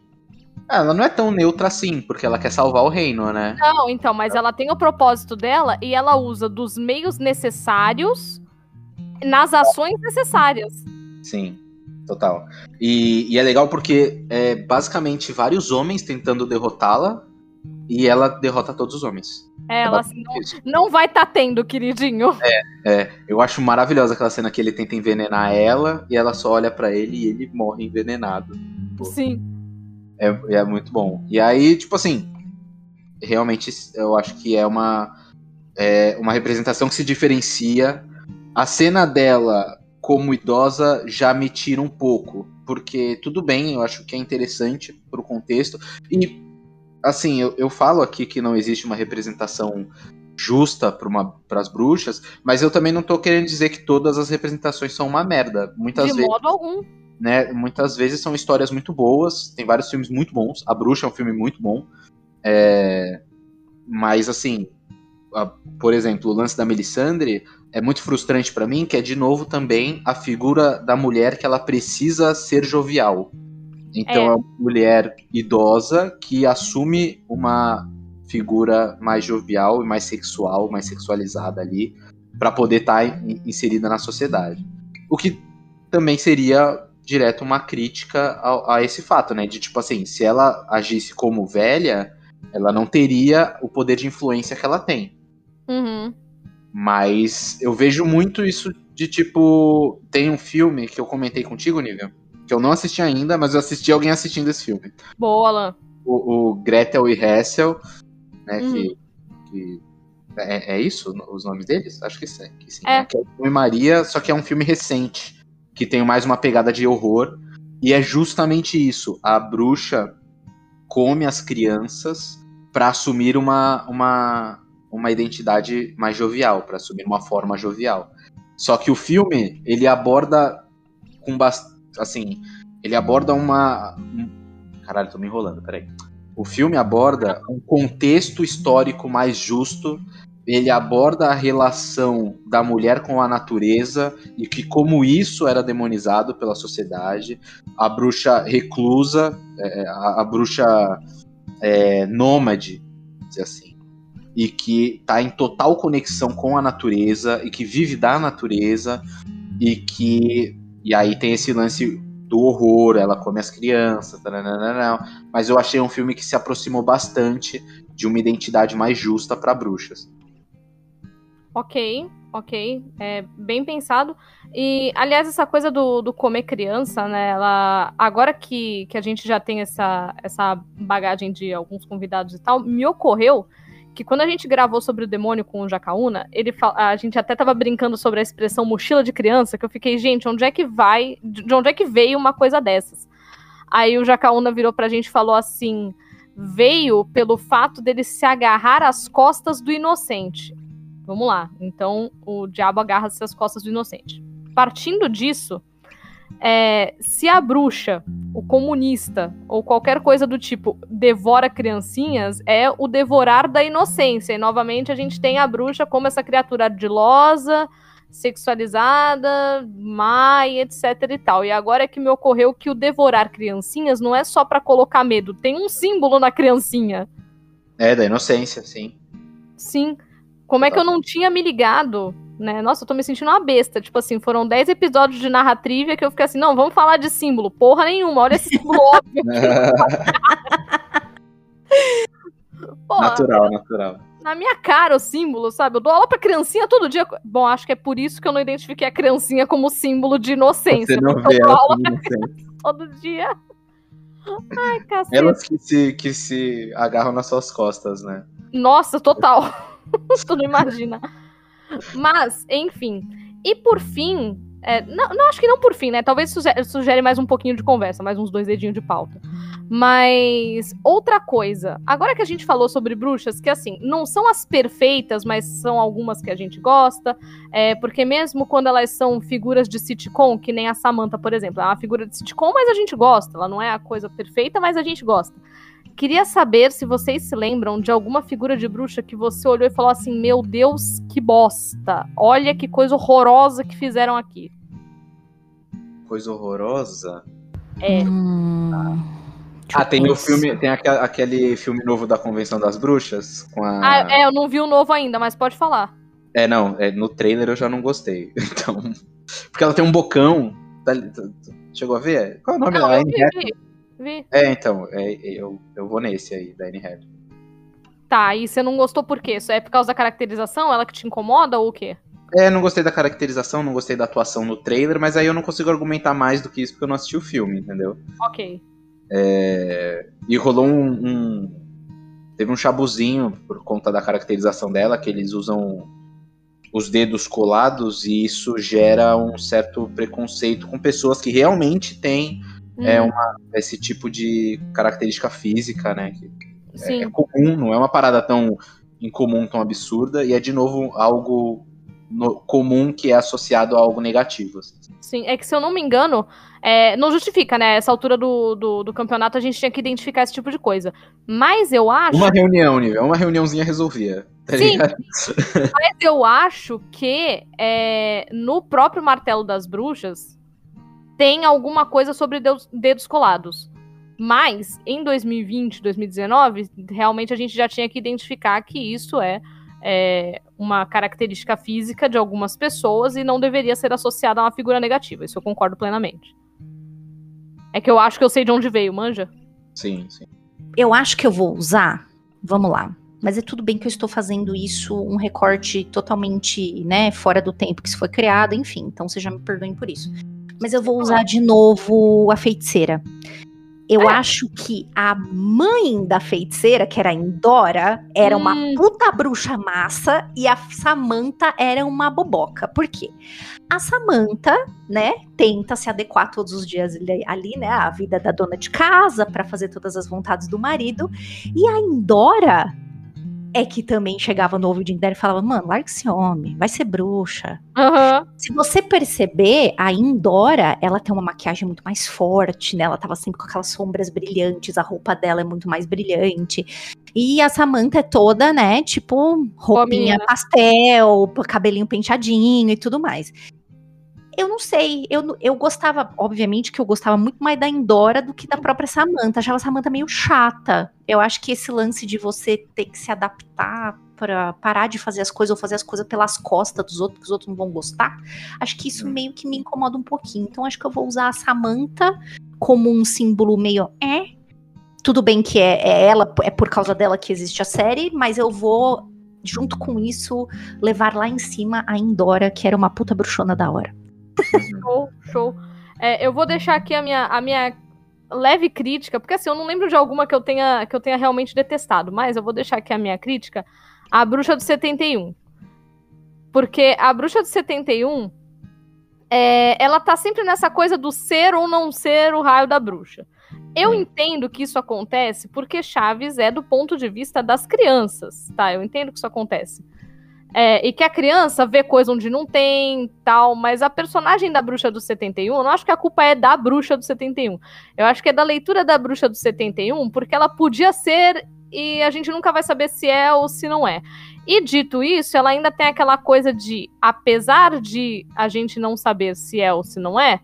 ah, Ela não é tão neutra assim, porque ela quer salvar o reino, né? Não, então, mas ela tem o propósito dela e ela usa dos meios necessários nas ações necessárias. Sim, total. E, e é legal porque é basicamente vários homens tentando derrotá-la e ela derrota todos os homens. É, É ela assim, não, não vai tá tendo, queridinho. É, eu acho maravilhosa aquela cena que ele tenta envenenar ela e ela só olha pra ele e ele morre envenenado. Sim. É, é muito bom. E aí, tipo assim, realmente eu acho que é uma, é uma representação que se diferencia. A cena dela como idosa já me tira um pouco. Porque tudo bem, eu acho que é interessante pro contexto. E, assim, eu, eu falo aqui que não existe uma representação justa para as bruxas, mas eu também não tô querendo dizer que todas as representações são uma merda. Muitas De vezes, modo algum. Né, muitas vezes são histórias muito boas, tem vários filmes muito bons. A Bruxa é um filme muito bom. É, mas assim, a- por exemplo, o lance da Melisandre é muito frustrante pra mim, que é de novo também a figura da mulher que ela precisa ser jovial. Então É. é, uma mulher idosa que assume uma figura mais jovial e mais sexual, mais sexualizada ali, pra poder estar inserida na sociedade. O que também seria direto uma crítica a, a esse fato, né? De tipo assim, se ela agisse como velha, ela não teria o poder de influência que ela tem. Uhum. Mas eu vejo muito isso de tipo. Tem um filme que eu comentei contigo, Nívia, que eu não assisti ainda, mas eu assisti alguém assistindo esse filme. Boa, Alan. O, o Gretel e Hessel, né? Uhum. Que. que- é, é isso os nomes deles? Acho que sim. Que sim É. né? Que é o filme Maria, só que é um filme recente, que tem mais uma pegada de horror. E é justamente isso. A bruxa come as crianças para assumir uma, uma, uma identidade mais jovial, para assumir uma forma jovial. Só que o filme, ele aborda com bastante. Assim, ele aborda uma. um- Caralho, tô me enrolando, peraí. O filme aborda um contexto histórico mais justo. Ele aborda a relação da mulher com a natureza e que como isso era demonizado pela sociedade. A bruxa reclusa, é, a, a bruxa é, nômade, dizer assim, e que está em total conexão com a natureza e que vive da natureza e que e aí tem esse lance do horror, ela come as crianças, mas eu achei um filme que se aproximou bastante de uma identidade mais justa para bruxas. Ok, ok. É bem pensado. E, aliás, essa coisa do, do comer criança, né? Ela, agora que, que a gente já tem essa, essa bagagem de alguns convidados e tal, me ocorreu que quando a gente gravou sobre o demônio com o Jacaúna, ele a gente até tava brincando sobre a expressão mochila de criança, que eu fiquei, gente, onde é que vai, de onde é que veio uma coisa dessas? Aí o Jacaúna virou pra gente e falou assim: veio pelo fato dele se agarrar às costas do inocente. Vamos lá. Então, o diabo agarra-se às costas do inocente. Partindo disso, é, se a bruxa, o comunista ou qualquer coisa do tipo devora criancinhas, é o devorar da inocência. E novamente a gente tem a bruxa como essa criatura ardilosa, sexualizada, má e etc e tal. E agora é que me ocorreu que o devorar criancinhas não é só pra colocar medo, tem um símbolo na criancinha. É, da inocência, sim. Sim. Como é que eu não tinha me ligado, né? Nossa, eu tô me sentindo uma besta. Tipo assim, foram 10 episódios de narratrivia que eu fiquei assim, não, vamos falar de símbolo. Porra nenhuma, olha esse símbolo óbvio. Porra, natural, natural. na minha cara o símbolo, sabe? Eu dou aula pra criancinha todo dia. Bom, acho que é por isso que eu não identifiquei a criancinha como símbolo de inocência. Você não vê eu dou aula inocente. todo dia. Ai, cacete. Elas que se, que se agarram nas suas costas, né? Nossa, total. tu não imagina. Mas, enfim. E por fim. é, não, não, acho que não por fim, né? Talvez sugere, sugere mais um pouquinho de conversa, mais uns dois dedinhos de pauta. Mas outra coisa, agora que a gente falou sobre bruxas, que assim, não são as perfeitas, mas são algumas que a gente gosta, é, porque mesmo quando elas são figuras de sitcom, que nem a Samantha, por exemplo, é uma figura de sitcom, mas a gente gosta, ela não é a coisa perfeita, mas a gente gosta. Queria saber se vocês se lembram de alguma figura de bruxa que você olhou e falou assim: Meu Deus, que bosta! Olha que coisa horrorosa que fizeram aqui. Coisa horrorosa. É. Hum, Ah, eu tem o filme, tem aque- aquele filme novo da Convenção das Bruxas com a. Ah, é, eu não vi o novo ainda, mas pode falar. É, não, é, no trailer eu já não gostei. Então. Porque ela tem um bocão. tá- tá- Chegou a ver? Qual é o nome Não, dela? eu vi? Vi. É, então, é, eu, eu vou nesse aí, da Anne Hathaway. Tá, e você não gostou por quê? Isso é por causa da caracterização? Ela que te incomoda ou o quê? É, não gostei da caracterização, não gostei da atuação no trailer, mas aí eu não consigo argumentar mais do que isso porque eu não assisti o filme, entendeu? Ok. É, e rolou um, um- Teve um chabuzinho por conta da caracterização dela, que eles usam os dedos colados e isso gera um certo preconceito com pessoas que realmente têm é, uma, esse tipo de característica física, né? É, é, comum, não é uma parada tão incomum, tão absurda, e é de novo algo no, comum que é associado a algo negativo. Assim. Sim, é que se eu não me engano, é, não justifica, né? Essa altura do, do, do, campeonato a gente tinha que identificar esse tipo de coisa. Mas eu acho. Uma reunião, nível, uma reuniãozinha resolvia. Tá Sim, mas eu acho que é, no próprio Martelo das Bruxas tem alguma coisa sobre dedos, dedos colados. Mas em 2020, 2019, realmente a gente já tinha que identificar que isso é é, uma característica física de algumas pessoas e não deveria ser associada a uma figura negativa. Isso eu concordo plenamente. É que eu acho que eu sei de onde veio, manja? Sim, sim. Eu acho que eu vou usar. Vamos lá. Mas é tudo bem que eu estou fazendo isso um recorte totalmente, né, fora do tempo que isso foi criado, enfim. Então vocês já me perdoem por isso. Mas eu vou usar de novo a feiticeira. Eu é. acho que a mãe da feiticeira, que era a Indora, era hum. uma puta bruxa massa e a Samantha era uma boboca. Por quê? A Samantha, né, tenta se adequar todos os dias ali, né, à vida da dona de casa para fazer todas as vontades do marido. E a Indora é que também chegava no ouvidinho dela e falava: Mano, larga esse homem, vai ser bruxa. Uhum. Se você perceber, a Indora, ela tem uma maquiagem muito mais forte, né? Ela tava sempre com aquelas sombras brilhantes, a roupa dela é muito mais brilhante. E a Samantha é toda, né? Tipo, roupinha Boa pastel, cabelinho penteadinho e tudo mais eu não sei. Eu, eu gostava, obviamente, que eu gostava muito mais da Indora do que da própria Samantha. Achava a Samantha meio chata. Eu acho que esse lance de você ter que se adaptar para parar de fazer as coisas ou fazer as coisas pelas costas dos outros, que os outros não vão gostar, acho que isso hum. meio que me incomoda um pouquinho. Então acho que eu vou usar a Samantha como um símbolo meio é. Tudo bem que é, é ela, é por causa dela que existe a série, mas eu vou junto com isso, levar lá em cima a Indora, que era uma puta bruxona da hora. Show, show. É, eu vou deixar aqui a minha, a minha leve crítica, porque assim, eu não lembro de alguma que eu tenha, que eu tenha realmente detestado, mas eu vou deixar aqui a minha crítica a Bruxa do 71. Porque a Bruxa do 71, é, ela tá sempre nessa coisa do ser ou não ser o raio da bruxa. Eu entendo que isso acontece porque Chaves é do ponto de vista das crianças, tá? Eu entendo que isso acontece. É, e que a criança vê coisa onde não tem, tal, mas a personagem da bruxa do 71, eu não acho que a culpa é da bruxa do 71. Eu acho que é da leitura da bruxa do 71, porque ela podia ser e a gente nunca vai saber se é ou se não é. E dito isso, ela ainda tem aquela coisa de, apesar de a gente não saber se é ou se não é,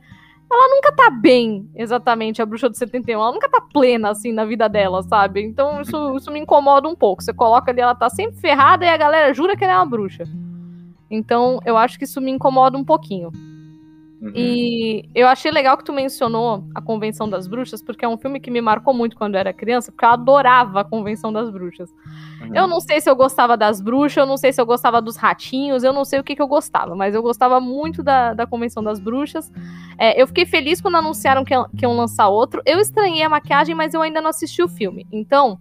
ela nunca tá bem, exatamente, a bruxa do 71. Ela nunca tá plena, assim, na vida dela, sabe? Então isso, isso me incomoda um pouco. Você coloca ali, ela tá sempre ferrada e a galera jura que ela é uma bruxa. Então eu acho que isso me incomoda um pouquinho. Uhum. E eu achei legal que tu mencionou a Convenção das Bruxas, porque é um filme que me marcou muito quando eu era criança, porque eu adorava a Convenção das Bruxas. Uhum. Eu não sei se eu gostava das bruxas, eu não sei se eu gostava dos ratinhos, eu não sei o que, que eu gostava, mas eu gostava muito da, da Convenção das Bruxas. É, eu fiquei feliz quando anunciaram que, que iam lançar outro. Eu estranhei a maquiagem, mas eu ainda não assisti o filme. Então,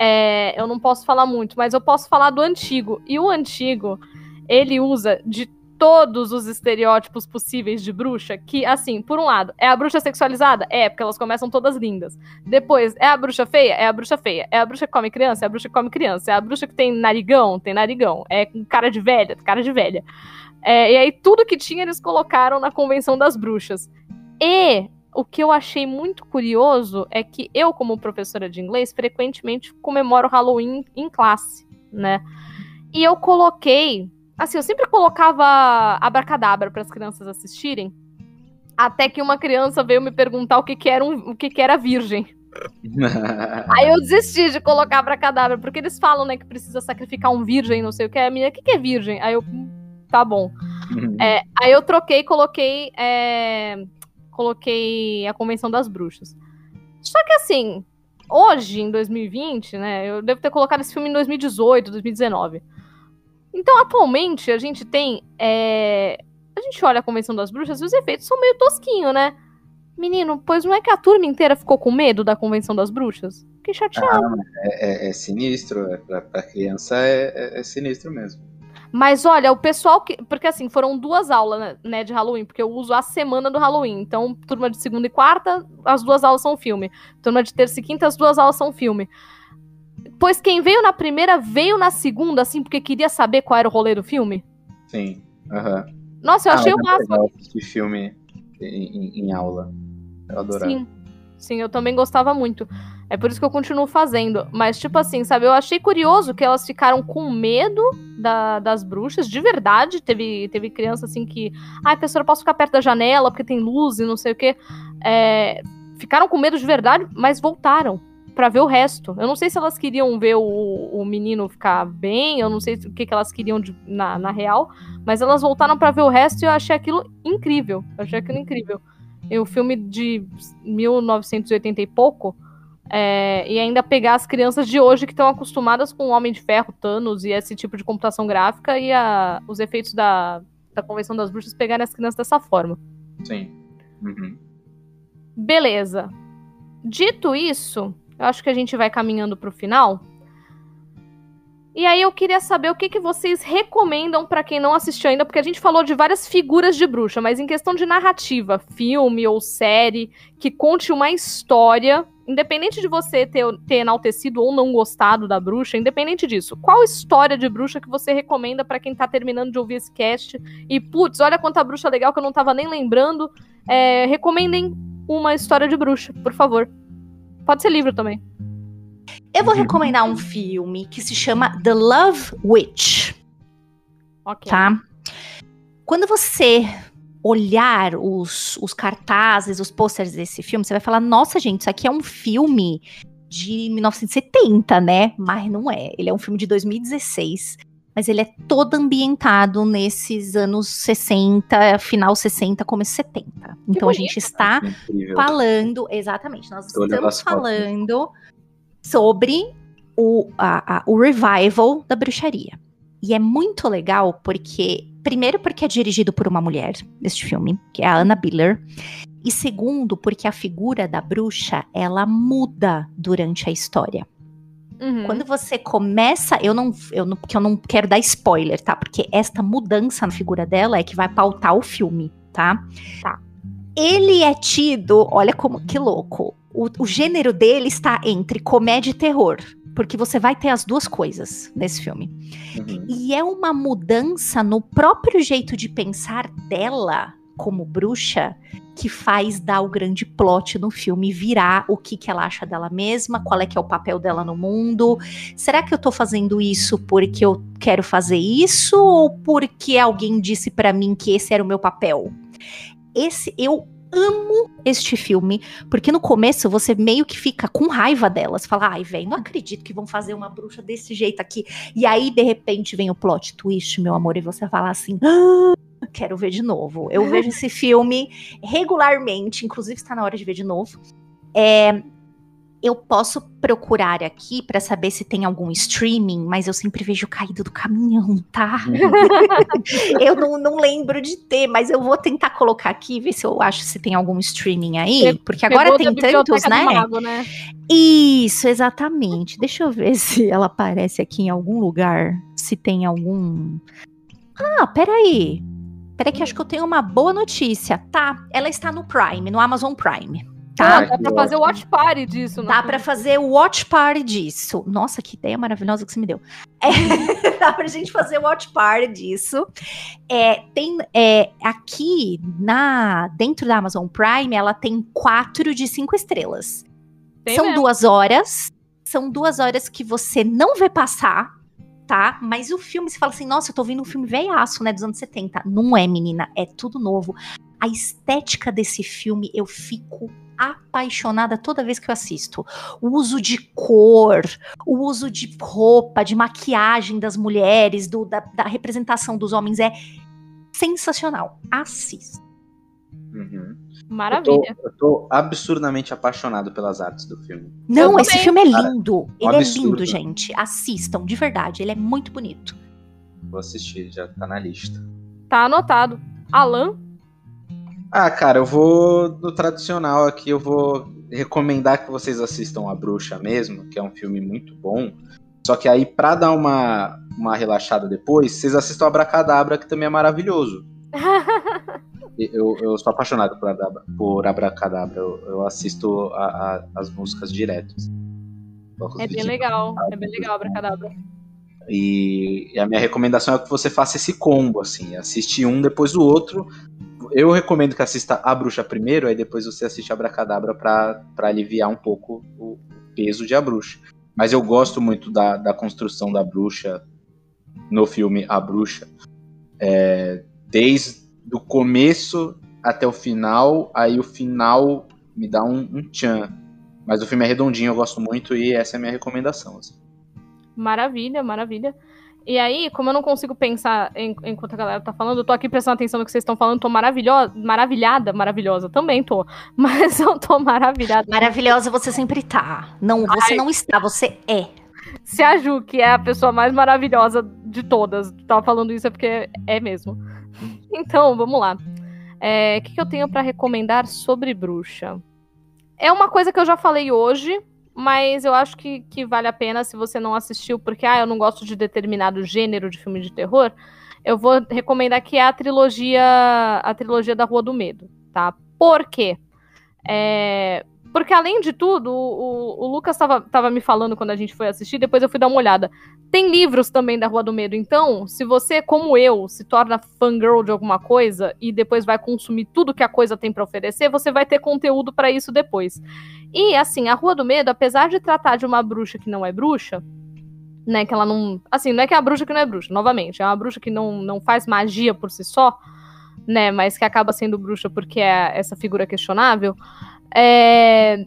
é, eu não posso falar muito, mas eu posso falar do antigo. E o antigo, ele usa de todos os estereótipos possíveis de bruxa, que, assim, por um lado, é a bruxa sexualizada? É, porque elas começam todas lindas. Depois, é a bruxa feia? É a bruxa feia. É a bruxa que come criança? É a bruxa que come criança. É a bruxa que tem narigão? Tem narigão. É com cara de velha? Cara de velha. É, e aí, tudo que tinha, eles colocaram na Convenção das Bruxas. E o que eu achei muito curioso é que eu, como professora de inglês, frequentemente comemoro Halloween em classe, né? E eu coloquei Assim, eu sempre colocava abracadabra para as crianças assistirem. Até que uma criança veio me perguntar o que, que era um, o que, que era virgem. Aí eu desisti de colocar abracadabra, porque eles falam, né, que precisa sacrificar um virgem, não sei o que. A minha, o que, que é virgem? Aí eu, hum, tá bom. é, aí eu troquei, coloquei, é, coloquei a Convenção das Bruxas. Só que assim, hoje, em 2020, né, eu devo ter colocado esse filme em 2018, 2019. Então, atualmente, a gente tem. É... A gente olha a Convenção das Bruxas e os efeitos são meio tosquinhos, né? Menino, pois não é que a turma inteira ficou com medo da Convenção das Bruxas? Fiquei chateado. Ah, é, é, é, sinistro. É, pra, pra criança é, é, é, sinistro mesmo. Mas olha, o pessoal que. Porque assim, foram duas aulas, né, de Halloween, porque eu uso a semana do Halloween. Então, turma de segunda e quarta, as duas aulas são filme. Turma de terça e quinta, as duas aulas são filme. Pois quem veio na primeira veio na segunda, assim, porque queria saber qual era o rolê do filme. Sim. Aham. Nossa, eu Ah, achei o é máximo. assistir filme em, em- em aula. Eu adorava. Sim. Sim, eu também gostava muito. É por isso que eu continuo fazendo. Mas, tipo assim, sabe, eu achei curioso que elas ficaram com medo da- das bruxas, de verdade. Teve, teve criança assim que. Ai, professora, eu posso ficar perto da janela porque tem luz e não sei o quê. É, ficaram com medo de verdade, mas voltaram pra ver o resto. Eu não sei se elas queriam ver o, o menino ficar bem, eu não sei o que, que elas queriam de- na, na real, mas elas voltaram pra ver o resto e eu achei aquilo incrível. Eu achei aquilo incrível. E o filme de 1980 e pouco, é, e ainda pegar as crianças de hoje que estão acostumadas com o Homem de Ferro, Thanos e esse tipo de computação gráfica e a- os efeitos da, da Convenção das Bruxas pegarem as crianças dessa forma. Sim. Uhum. Beleza. Dito isso, eu acho que a gente vai caminhando pro final. E aí eu queria saber o que, que vocês recomendam pra quem não assistiu ainda, porque a gente falou de várias figuras de bruxa, mas em questão de narrativa, filme ou série, que conte uma história, independente de você ter, ter enaltecido ou não gostado da bruxa, independente disso, qual história de bruxa que você recomenda pra quem tá terminando de ouvir esse cast e, putz, olha quanta bruxa legal que eu não tava nem lembrando, é, recomendem uma história de bruxa, por favor. Pode ser livro também. Eu vou Uhum. recomendar um filme que se chama The Love Witch, Ok. tá? Quando você olhar os, os cartazes, os posters desse filme, você vai falar: nossa, gente, isso aqui é um filme de 1970, né? Mas não é. Ele é um filme de 2016. Mas ele é todo ambientado nesses anos 60, final 60, começo 70. Então a gente está Incrível. falando, exatamente, nós Tô olhando estamos fotos. falando sobre o, a- a- o revival da bruxaria. E é muito legal porque, primeiro, porque é dirigido por uma mulher, este filme, que é a Anna Biller. E segundo, porque a figura da bruxa, ela muda durante a história. Uhum. Quando você começa, eu não, eu não, porque eu não quero dar spoiler, tá? Porque esta mudança na figura dela é que vai pautar o filme, tá? Tá. Ele é tido, olha como que louco. O, o gênero dele está entre comédia e terror, porque você vai ter as duas coisas nesse filme. Uhum. E é uma mudança no próprio jeito de pensar dela como bruxa que faz dar o grande plot no filme virar o que, que ela acha dela mesma, qual é que é o papel dela no mundo. Será que eu tô fazendo isso porque eu quero fazer isso ou porque alguém disse pra mim que esse era o meu papel? Esse eu amo este filme, porque no começo você meio que fica com raiva delas, fala: "Ai, velho, não acredito que vão fazer uma bruxa desse jeito aqui". E aí de repente vem o plot twist, meu amor, e você fala assim: "Ah, quero ver de novo. Eu vejo esse filme regularmente, inclusive está na hora de ver de novo. É, eu posso procurar aqui para saber se tem algum streaming, mas eu sempre vejo caído do caminhão, tá? eu não, não lembro de ter, mas eu vou tentar colocar aqui, ver se eu acho se tem algum streaming aí, porque agora Pegou tem tantos, né? Mago, né? Isso, exatamente. Deixa eu ver se ela aparece aqui em algum lugar. Se tem algum. Ah, peraí. Peraí, que acho que eu tenho uma boa notícia. Tá, ela está no Prime, no Amazon Prime. Tá? Ah, Dá pra fazer o watch party disso. Dá pra fazer o watch party disso. Nossa, que ideia maravilhosa que você me deu. É, dá pra gente fazer o watch party disso. É, tem é, aqui na dentro da Amazon Prime, ela tem quatro de cinco estrelas. Tem são mesmo. duas horas. São duas horas que você não vê passar, tá? Mas o filme, você fala assim, nossa, eu tô vendo um filme velhaço, né, dos anos 70. Não é, menina, é tudo novo. A estética desse filme, eu fico apaixonada toda vez que eu assisto. O uso de cor, o uso de roupa, de maquiagem das mulheres, do- da, da representação dos homens é sensacional. Assista. Uhum. Maravilha. Eu tô, eu tô absurdamente apaixonado pelas artes do filme. Não, esse filme é Cara, lindo. um Ele é absurdo. lindo, gente. Assistam, de verdade. Ele é muito bonito. Vou assistir, já tá na lista. Tá anotado. Alan? Ah, cara, eu vou no tradicional aqui, eu vou recomendar que vocês assistam A Bruxa mesmo, que é um filme muito bom. Só que aí, pra dar uma, uma relaxada depois, vocês assistam Abracadabra, que também é maravilhoso. eu, eu sou apaixonado por, Adabra, por Abracadabra. Eu, eu assisto a, a, as músicas direto. É bem legal, é bem legal Abracadabra. E, e a minha recomendação é que você faça esse combo, assim, assiste um depois do outro. Eu recomendo que assista A Bruxa primeiro, aí depois você assiste Abracadabra para aliviar um pouco o peso de A Bruxa. Mas eu gosto muito da, da construção da bruxa no filme A Bruxa. É, desde o começo até o final, aí o final me dá um, um tchan. Mas o filme é redondinho, eu gosto muito e essa é a minha recomendação. Assim. Maravilha, maravilha. E aí, como eu não consigo pensar em, enquanto a galera tá falando, eu tô aqui prestando atenção no que vocês estão falando, tô maravilhosa, maravilhada, maravilhosa, também tô. Mas eu tô maravilhada. Maravilhosa você sempre tá. Não, você Ai. não está, você é. Se a Ju, que é a pessoa mais maravilhosa de todas, tava falando isso é porque é mesmo. Então, vamos lá. É, o que, que eu tenho para recomendar sobre bruxa? É uma coisa que eu já falei hoje, mas eu acho que, que vale a pena se você não assistiu, porque ah, eu não gosto de determinado gênero de filme de terror. Eu vou recomendar que é a trilogia, a trilogia da Rua do Medo, tá? Por quê? É, porque, além de tudo, o, o, Lucas estava me falando quando a gente foi assistir, depois eu fui dar uma olhada. Tem livros também da Rua do Medo, então, se você, como eu, se torna fangirl de alguma coisa e depois vai consumir tudo que a coisa tem para oferecer, você vai ter conteúdo para isso depois. E, assim, a Rua do Medo, apesar de tratar de uma bruxa que não é bruxa, né, que ela não. Assim, não é que é a bruxa que não é bruxa, novamente, é uma bruxa que não, não faz magia por si só, né, mas que acaba sendo bruxa porque é essa figura questionável. É...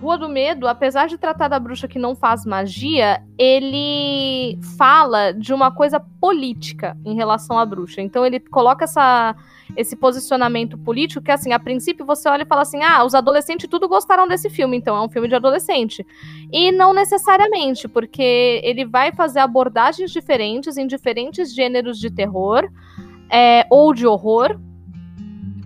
Rua do Medo, apesar de tratar da bruxa que não faz magia, ele fala de uma coisa política em relação à bruxa. Então ele coloca essa, esse posicionamento político que, assim, a princípio você olha e fala assim: ah, os adolescentes tudo gostaram desse filme, então é um filme de adolescente. E não necessariamente, porque ele vai fazer abordagens diferentes em diferentes gêneros de terror é, ou de horror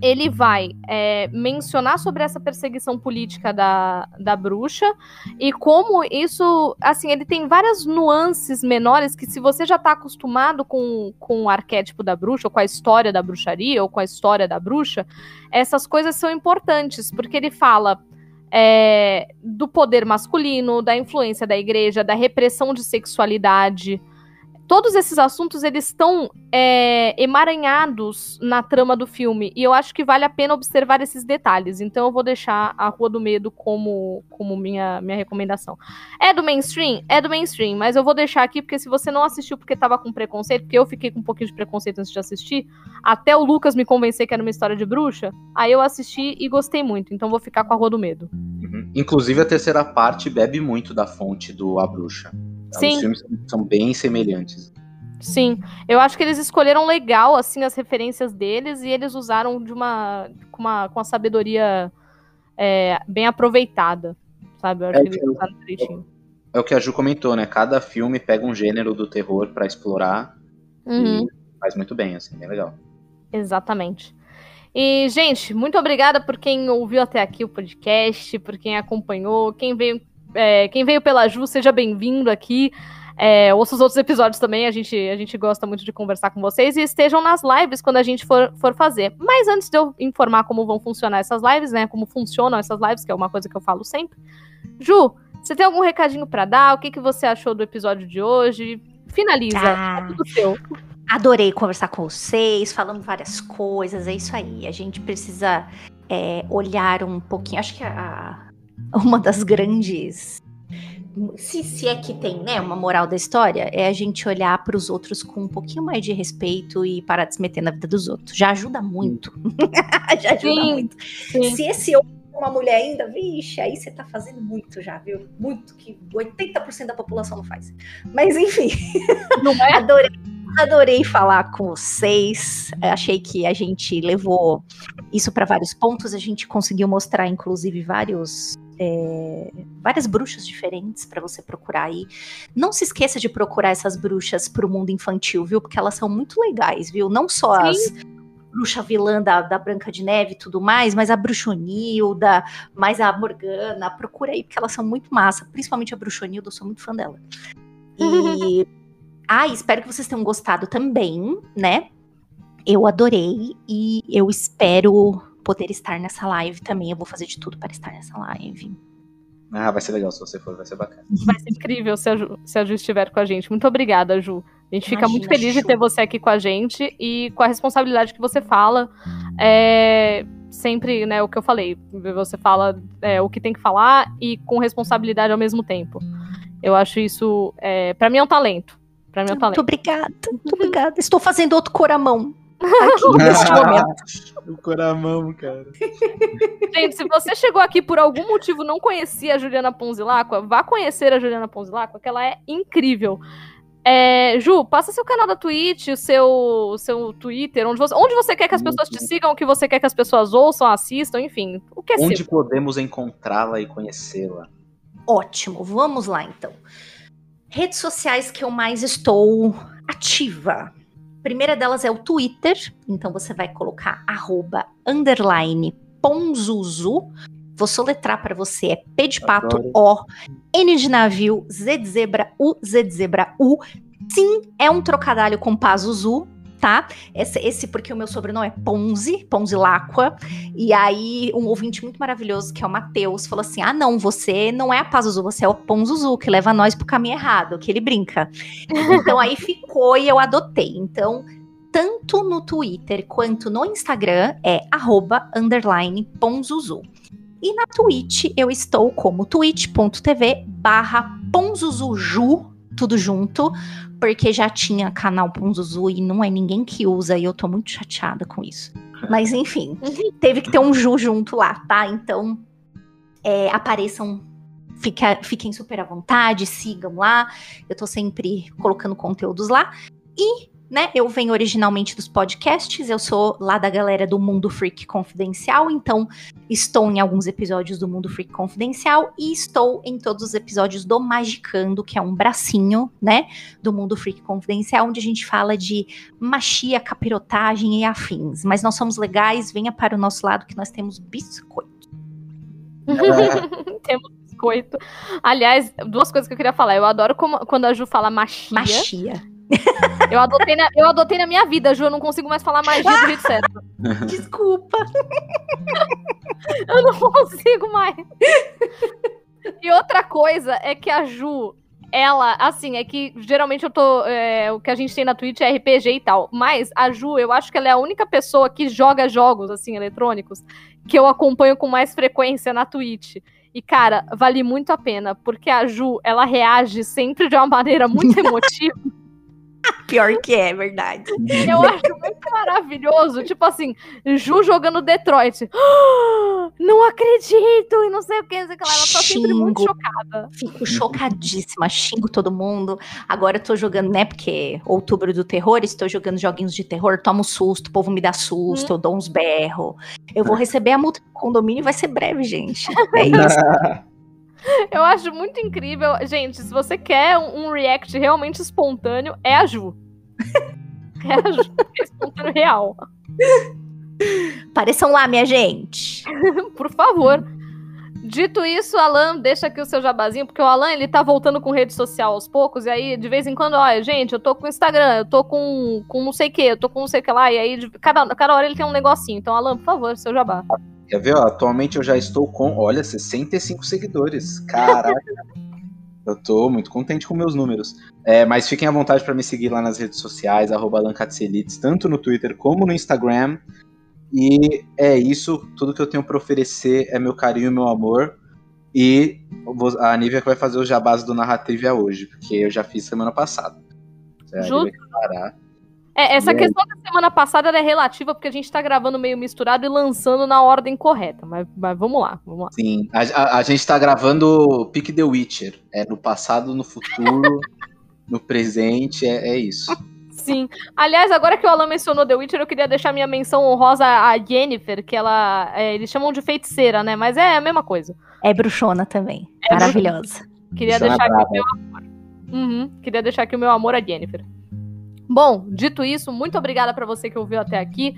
ele vai é, mencionar sobre essa perseguição política da, da bruxa e como isso, assim, ele tem várias nuances menores que se você já está acostumado com, com o arquétipo da bruxa, ou com a história da bruxaria, ou com a história da bruxa, essas coisas são importantes, porque ele fala é, do poder masculino, da influência da igreja, da repressão de sexualidade, todos esses assuntos eles estão é, emaranhados na trama do filme e eu acho que vale a pena observar esses detalhes. Então eu vou deixar a Rua do Medo como, como minha, minha recomendação. É do mainstream? É do mainstream, mas eu vou deixar aqui porque se você não assistiu porque tava com preconceito, porque eu fiquei com um pouquinho de preconceito antes de assistir, até o Lucas me convencer que era uma história de bruxa, aí eu assisti e gostei muito. Então vou ficar com a Rua do Medo. Uhum. Inclusive a terceira parte bebe muito da fonte do A Bruxa. Sim. Os filmes são bem semelhantes. Sim, eu acho que eles escolheram legal assim as referências deles e eles usaram de uma com uma, com uma sabedoria é, bem aproveitada, sabe? Eu acho é, que eles usaram direitinho. É o que a Ju comentou, né? Cada filme pega um gênero do terror para explorar uhum. e faz muito bem, assim, bem legal. Exatamente. E, gente, muito obrigada por quem ouviu até aqui o podcast, por quem acompanhou, quem veio é, quem veio pela Ju, seja bem-vindo aqui. É, ouça os outros episódios também, a gente, a gente gosta muito de conversar com vocês e estejam nas lives quando a gente for, for fazer. Mas antes de eu informar como vão funcionar essas lives, né? Como funcionam essas lives, que é uma coisa que eu falo sempre. Ju, você tem algum recadinho para dar? O que, que você achou do episódio de hoje? Finaliza, ah, é tudo seu. Adorei conversar com vocês, falando várias coisas, é isso aí. A gente precisa é, olhar um pouquinho. Acho que a, uma das grandes se, se é que tem, né, uma moral da história, é a gente olhar para os outros com um pouquinho mais de respeito e parar de se meter na vida dos outros. Já ajuda muito. já ajuda sim, muito. Sim. Se esse outro é uma mulher ainda, vixe, aí você tá fazendo muito já, viu? Muito, que 80% da população não faz. Mas enfim, não é? adorei, adorei falar com vocês. Achei que a gente levou isso para vários pontos, a gente conseguiu mostrar, inclusive, vários é, várias bruxas diferentes para você procurar aí. Não se esqueça de procurar essas bruxas pro mundo infantil, viu? Porque elas são muito legais, viu? Não só Sim. as bruxa vilã da, da Branca de Neve e tudo mais, mas a Bruxonilda, mais a Morgana, procura aí, porque elas são muito massa, principalmente a Bruxonilda, eu sou muito fã dela. E. ah, espero que vocês tenham gostado também, né? Eu adorei e eu espero poder estar nessa live também. Eu vou fazer de tudo para estar nessa live. Ah, vai ser legal se você for, vai ser bacana. Vai ser incrível se a Ju, se a Ju estiver com a gente. Muito obrigada, Ju. A gente fica muito feliz Ju. de ter você aqui com a gente e com a responsabilidade que você fala. É, sempre, né, o que eu falei. Você fala é, o que tem que falar e com responsabilidade ao mesmo tempo. Eu acho isso, é, para mim é um talento. Para mim é um talento. Muito obrigada, muito obrigada. Estou fazendo outro coramão aqui neste momento. O coramão, cara. Gente, se você chegou aqui por algum motivo não conhecia a Juliana Ponzilacqua, vá conhecer a Juliana Ponzilacqua, que ela é incrível. É, Ju, passa seu canal da Twitch, o seu, seu Twitter, onde você, onde você quer que as pessoas te sigam, o que você quer que as pessoas ouçam, assistam, enfim. O que é Onde seu? podemos encontrá-la e conhecê-la? Ótimo, vamos lá então. Redes sociais que eu mais estou ativa primeira delas é o Twitter, então você vai colocar arroba, underline, ponzuzu. Vou soletrar para você, é P de pato, O, N de navio, Z de zebra, U, Z de zebra, U. Sim, é um trocadilho com Pazuzu, tá? Esse, esse porque o meu sobrenome é Ponzi, Ponzi. E aí, um ouvinte muito maravilhoso, que é o Matheus, falou assim: ah, não, você não é a Pazuzu, você é o Ponzuzu, que leva nós pro caminho errado, que ele brinca. então aí ficou e eu adotei. Então, tanto no Twitter quanto no Instagram é arroba underline Ponzuzu. E na Twitch eu estou como twitch.tv barra ponzuzuju, tudo junto, porque já tinha canal Ponzuzu e não é ninguém que usa e eu tô muito chateada com isso. Mas enfim, teve que ter um Ju junto lá, tá? Então, é, apareçam, fica, fiquem super à vontade, sigam lá. Eu tô sempre colocando conteúdos lá. E né? Eu venho originalmente dos podcasts, eu sou lá da galera do Mundo Freak Confidencial, então estou em alguns episódios do Mundo Freak Confidencial e estou em todos os episódios do Magicando, que é um bracinho, né, do Mundo Freak Confidencial, onde a gente fala de machia, capirotagem e afins. Mas nós somos legais, venha para o nosso lado que nós temos biscoito. temos biscoito. Aliás, duas coisas que eu queria falar. Eu adoro como, quando a Ju fala machia. Machia. Eu adotei, na, eu adotei na minha vida, Ju. Eu não consigo mais falar magia do jeito certo. Desculpa. eu não consigo mais. E outra coisa é que a Ju, ela, assim, é que geralmente eu tô. É, o que a gente tem na Twitch é RPG e tal. Mas a Ju, eu acho que ela é a única pessoa que joga jogos, assim, eletrônicos, que eu acompanho com mais frequência na Twitch. E, cara, vale muito a pena, porque a Ju, ela reage sempre de uma maneira muito emotiva. Pior que é, verdade. Eu acho muito maravilhoso. Tipo assim, Ju jogando Detroit. Oh, não acredito! E não sei o que. Ela tá sempre muito chocada. Fico chocadíssima. Xingo todo mundo. Agora eu tô jogando, né? Porque outubro do terror, estou jogando joguinhos de terror. Tomo susto, o povo me dá susto, hum. eu dou uns berros. Eu vou receber a multa do condomínio vai ser breve, gente. É isso. Eu acho muito incrível. Gente, se você quer um, um react realmente espontâneo, é a Ju. é a Ju, é espontâneo real. Pareçam lá, minha gente. Por favor. Dito isso, Alan, deixa aqui o seu jabazinho, porque o Alan, ele tá voltando com rede social aos poucos, e aí, de vez em quando, olha, gente, eu tô com Instagram, eu tô com, com não sei o que, eu tô com não sei o que lá, e aí, cada, cada hora ele tem um negocinho. Então, Alan, por favor, seu jabá. Quer ver? Ó, atualmente eu já estou com, olha, 65 seguidores. Caraca. eu tô muito contente com meus números. É, mas fiquem à vontade para me seguir lá nas redes sociais, arroba tanto no Twitter como no Instagram. E é isso, tudo que eu tenho para oferecer é meu carinho e meu amor. E a Nívia vai fazer o jabás do Narrativa hoje, porque eu já fiz semana passada. Justo. É, essa questão da semana passada é relativa porque a gente tá gravando meio misturado e lançando na ordem correta. Mas, mas vamos lá, vamos lá. Sim, a, a, a gente tá gravando Pick the Witcher. É no passado, no futuro, no presente, é, é, isso. Sim. Aliás, agora que o Alan mencionou The Witcher, eu queria deixar minha menção honrosa a Jennifer, que ela. É, eles chamam de feiticeira, né? Mas é a mesma coisa. É bruxona também. É Maravilhosa. Bruxona. Queria deixar aqui o meu amor. Uhum. Queria deixar aqui o meu amor a Jennifer. Bom, dito isso, muito obrigada para você que ouviu até aqui.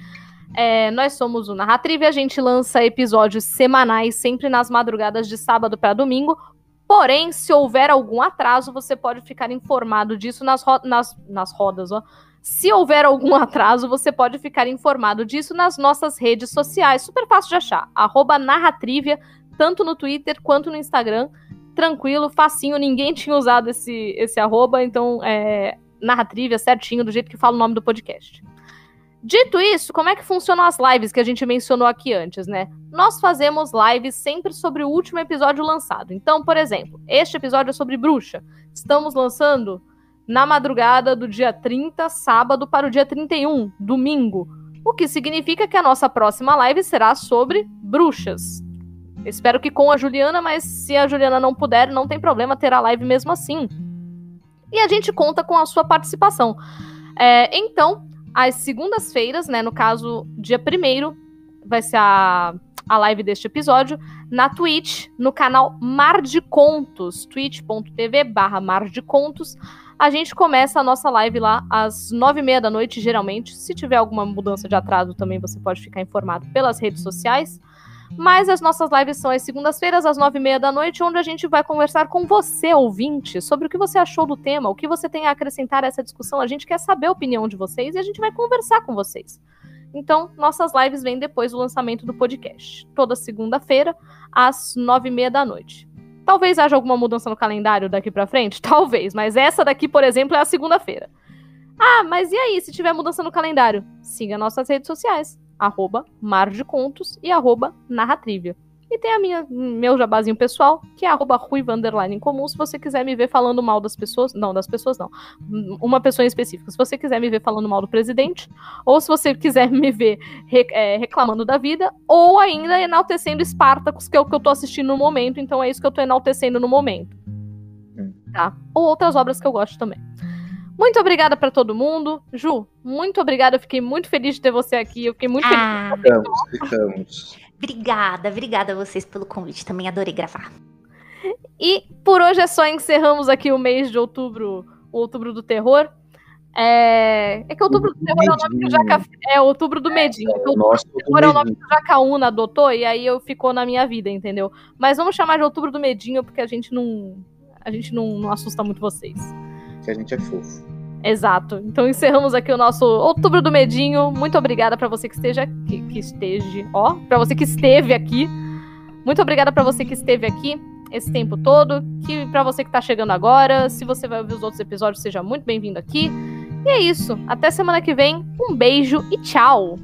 É, nós somos o Narratrive, a gente lança episódios semanais, sempre nas madrugadas de sábado para domingo. Porém, se houver algum atraso, você pode ficar informado disso nas, ro nas, nas rodas, ó. Se houver algum atraso, você pode ficar informado disso nas nossas redes sociais. Super fácil de achar. Arroba Narratrivia, tanto no Twitter quanto no Instagram. Tranquilo, facinho, ninguém tinha usado esse, esse arroba, então é Narratrivia certinho, do jeito que fala o nome do podcast. Dito isso, como é que funcionam as lives que a gente mencionou aqui antes, né? Nós fazemos lives sempre sobre o último episódio lançado. Então, por exemplo, este episódio é sobre bruxa. Estamos lançando na madrugada do dia 30, sábado, para o dia 31, domingo. O que significa que a nossa próxima live será sobre bruxas. Espero que com a Juliana, mas se a Juliana não puder, não tem problema ter a live mesmo assim. E a gente conta com a sua participação. É, então, às segundas-feiras, né, no caso, dia 1 vai ser a, a live deste episódio, na Twitch, no canal Mar de Contos, twitch.tv barra Mar de Contos. A gente começa a nossa live lá às nove e meia da noite, geralmente. Se tiver alguma mudança de atraso, também você pode ficar informado pelas redes sociais. Mas as nossas lives são às segundas-feiras, às nove e meia da noite, onde a gente vai conversar com você, ouvinte, sobre o que você achou do tema, o que você tem a acrescentar a essa discussão. A gente quer saber a opinião de vocês e a gente vai conversar com vocês. Então, nossas lives vêm depois do lançamento do podcast. Toda segunda-feira, às nove e meia da noite. Talvez haja alguma mudança no calendário daqui para frente? Talvez, mas essa daqui, por exemplo, é a segunda-feira. Ah, mas e aí, se tiver mudança no calendário? Siga nossas redes sociais, arroba Mar de Contos e arroba Narratrivia. E tem a minha, meu jabazinho pessoal, que é arroba Ruiva em comum, se você quiser me ver falando mal das pessoas. Não, das pessoas não. Uma pessoa em específico. Se você quiser me ver falando mal do presidente, ou se você quiser me ver re, é, reclamando da vida, ou ainda enaltecendo Spartacus, que é o que eu tô assistindo no momento, então é isso que eu tô enaltecendo no momento. Hum. Tá? Ou outras obras que eu gosto também. Muito obrigada para todo mundo. Ju, muito obrigada. Eu fiquei muito feliz de ter você aqui. Eu fiquei muito ah, feliz. Ficamos, ficamos. Obrigada, obrigada a vocês pelo convite. Também adorei gravar. E por hoje é só. Encerramos aqui o mês de outubro, o outubro do terror. É, é que outubro do terror é o nome que o Jaca... É outubro do medinho. É, outubro Nossa, do terror é o nome que o Jacaúna adotou e aí eu ficou na minha vida, entendeu? Mas vamos chamar de outubro do medinho porque a gente não a gente não, não assusta muito vocês. Que a gente é fofo. Exato. Então encerramos aqui o nosso Outubro do Medinho. Muito obrigada para você que esteja aqui, que esteja, ó, para você que esteve aqui. Muito obrigada para você que esteve aqui esse tempo todo, que para você que tá chegando agora, se você vai ouvir os outros episódios, seja muito bem-vindo aqui. E é isso. Até semana que vem. Um beijo e tchau.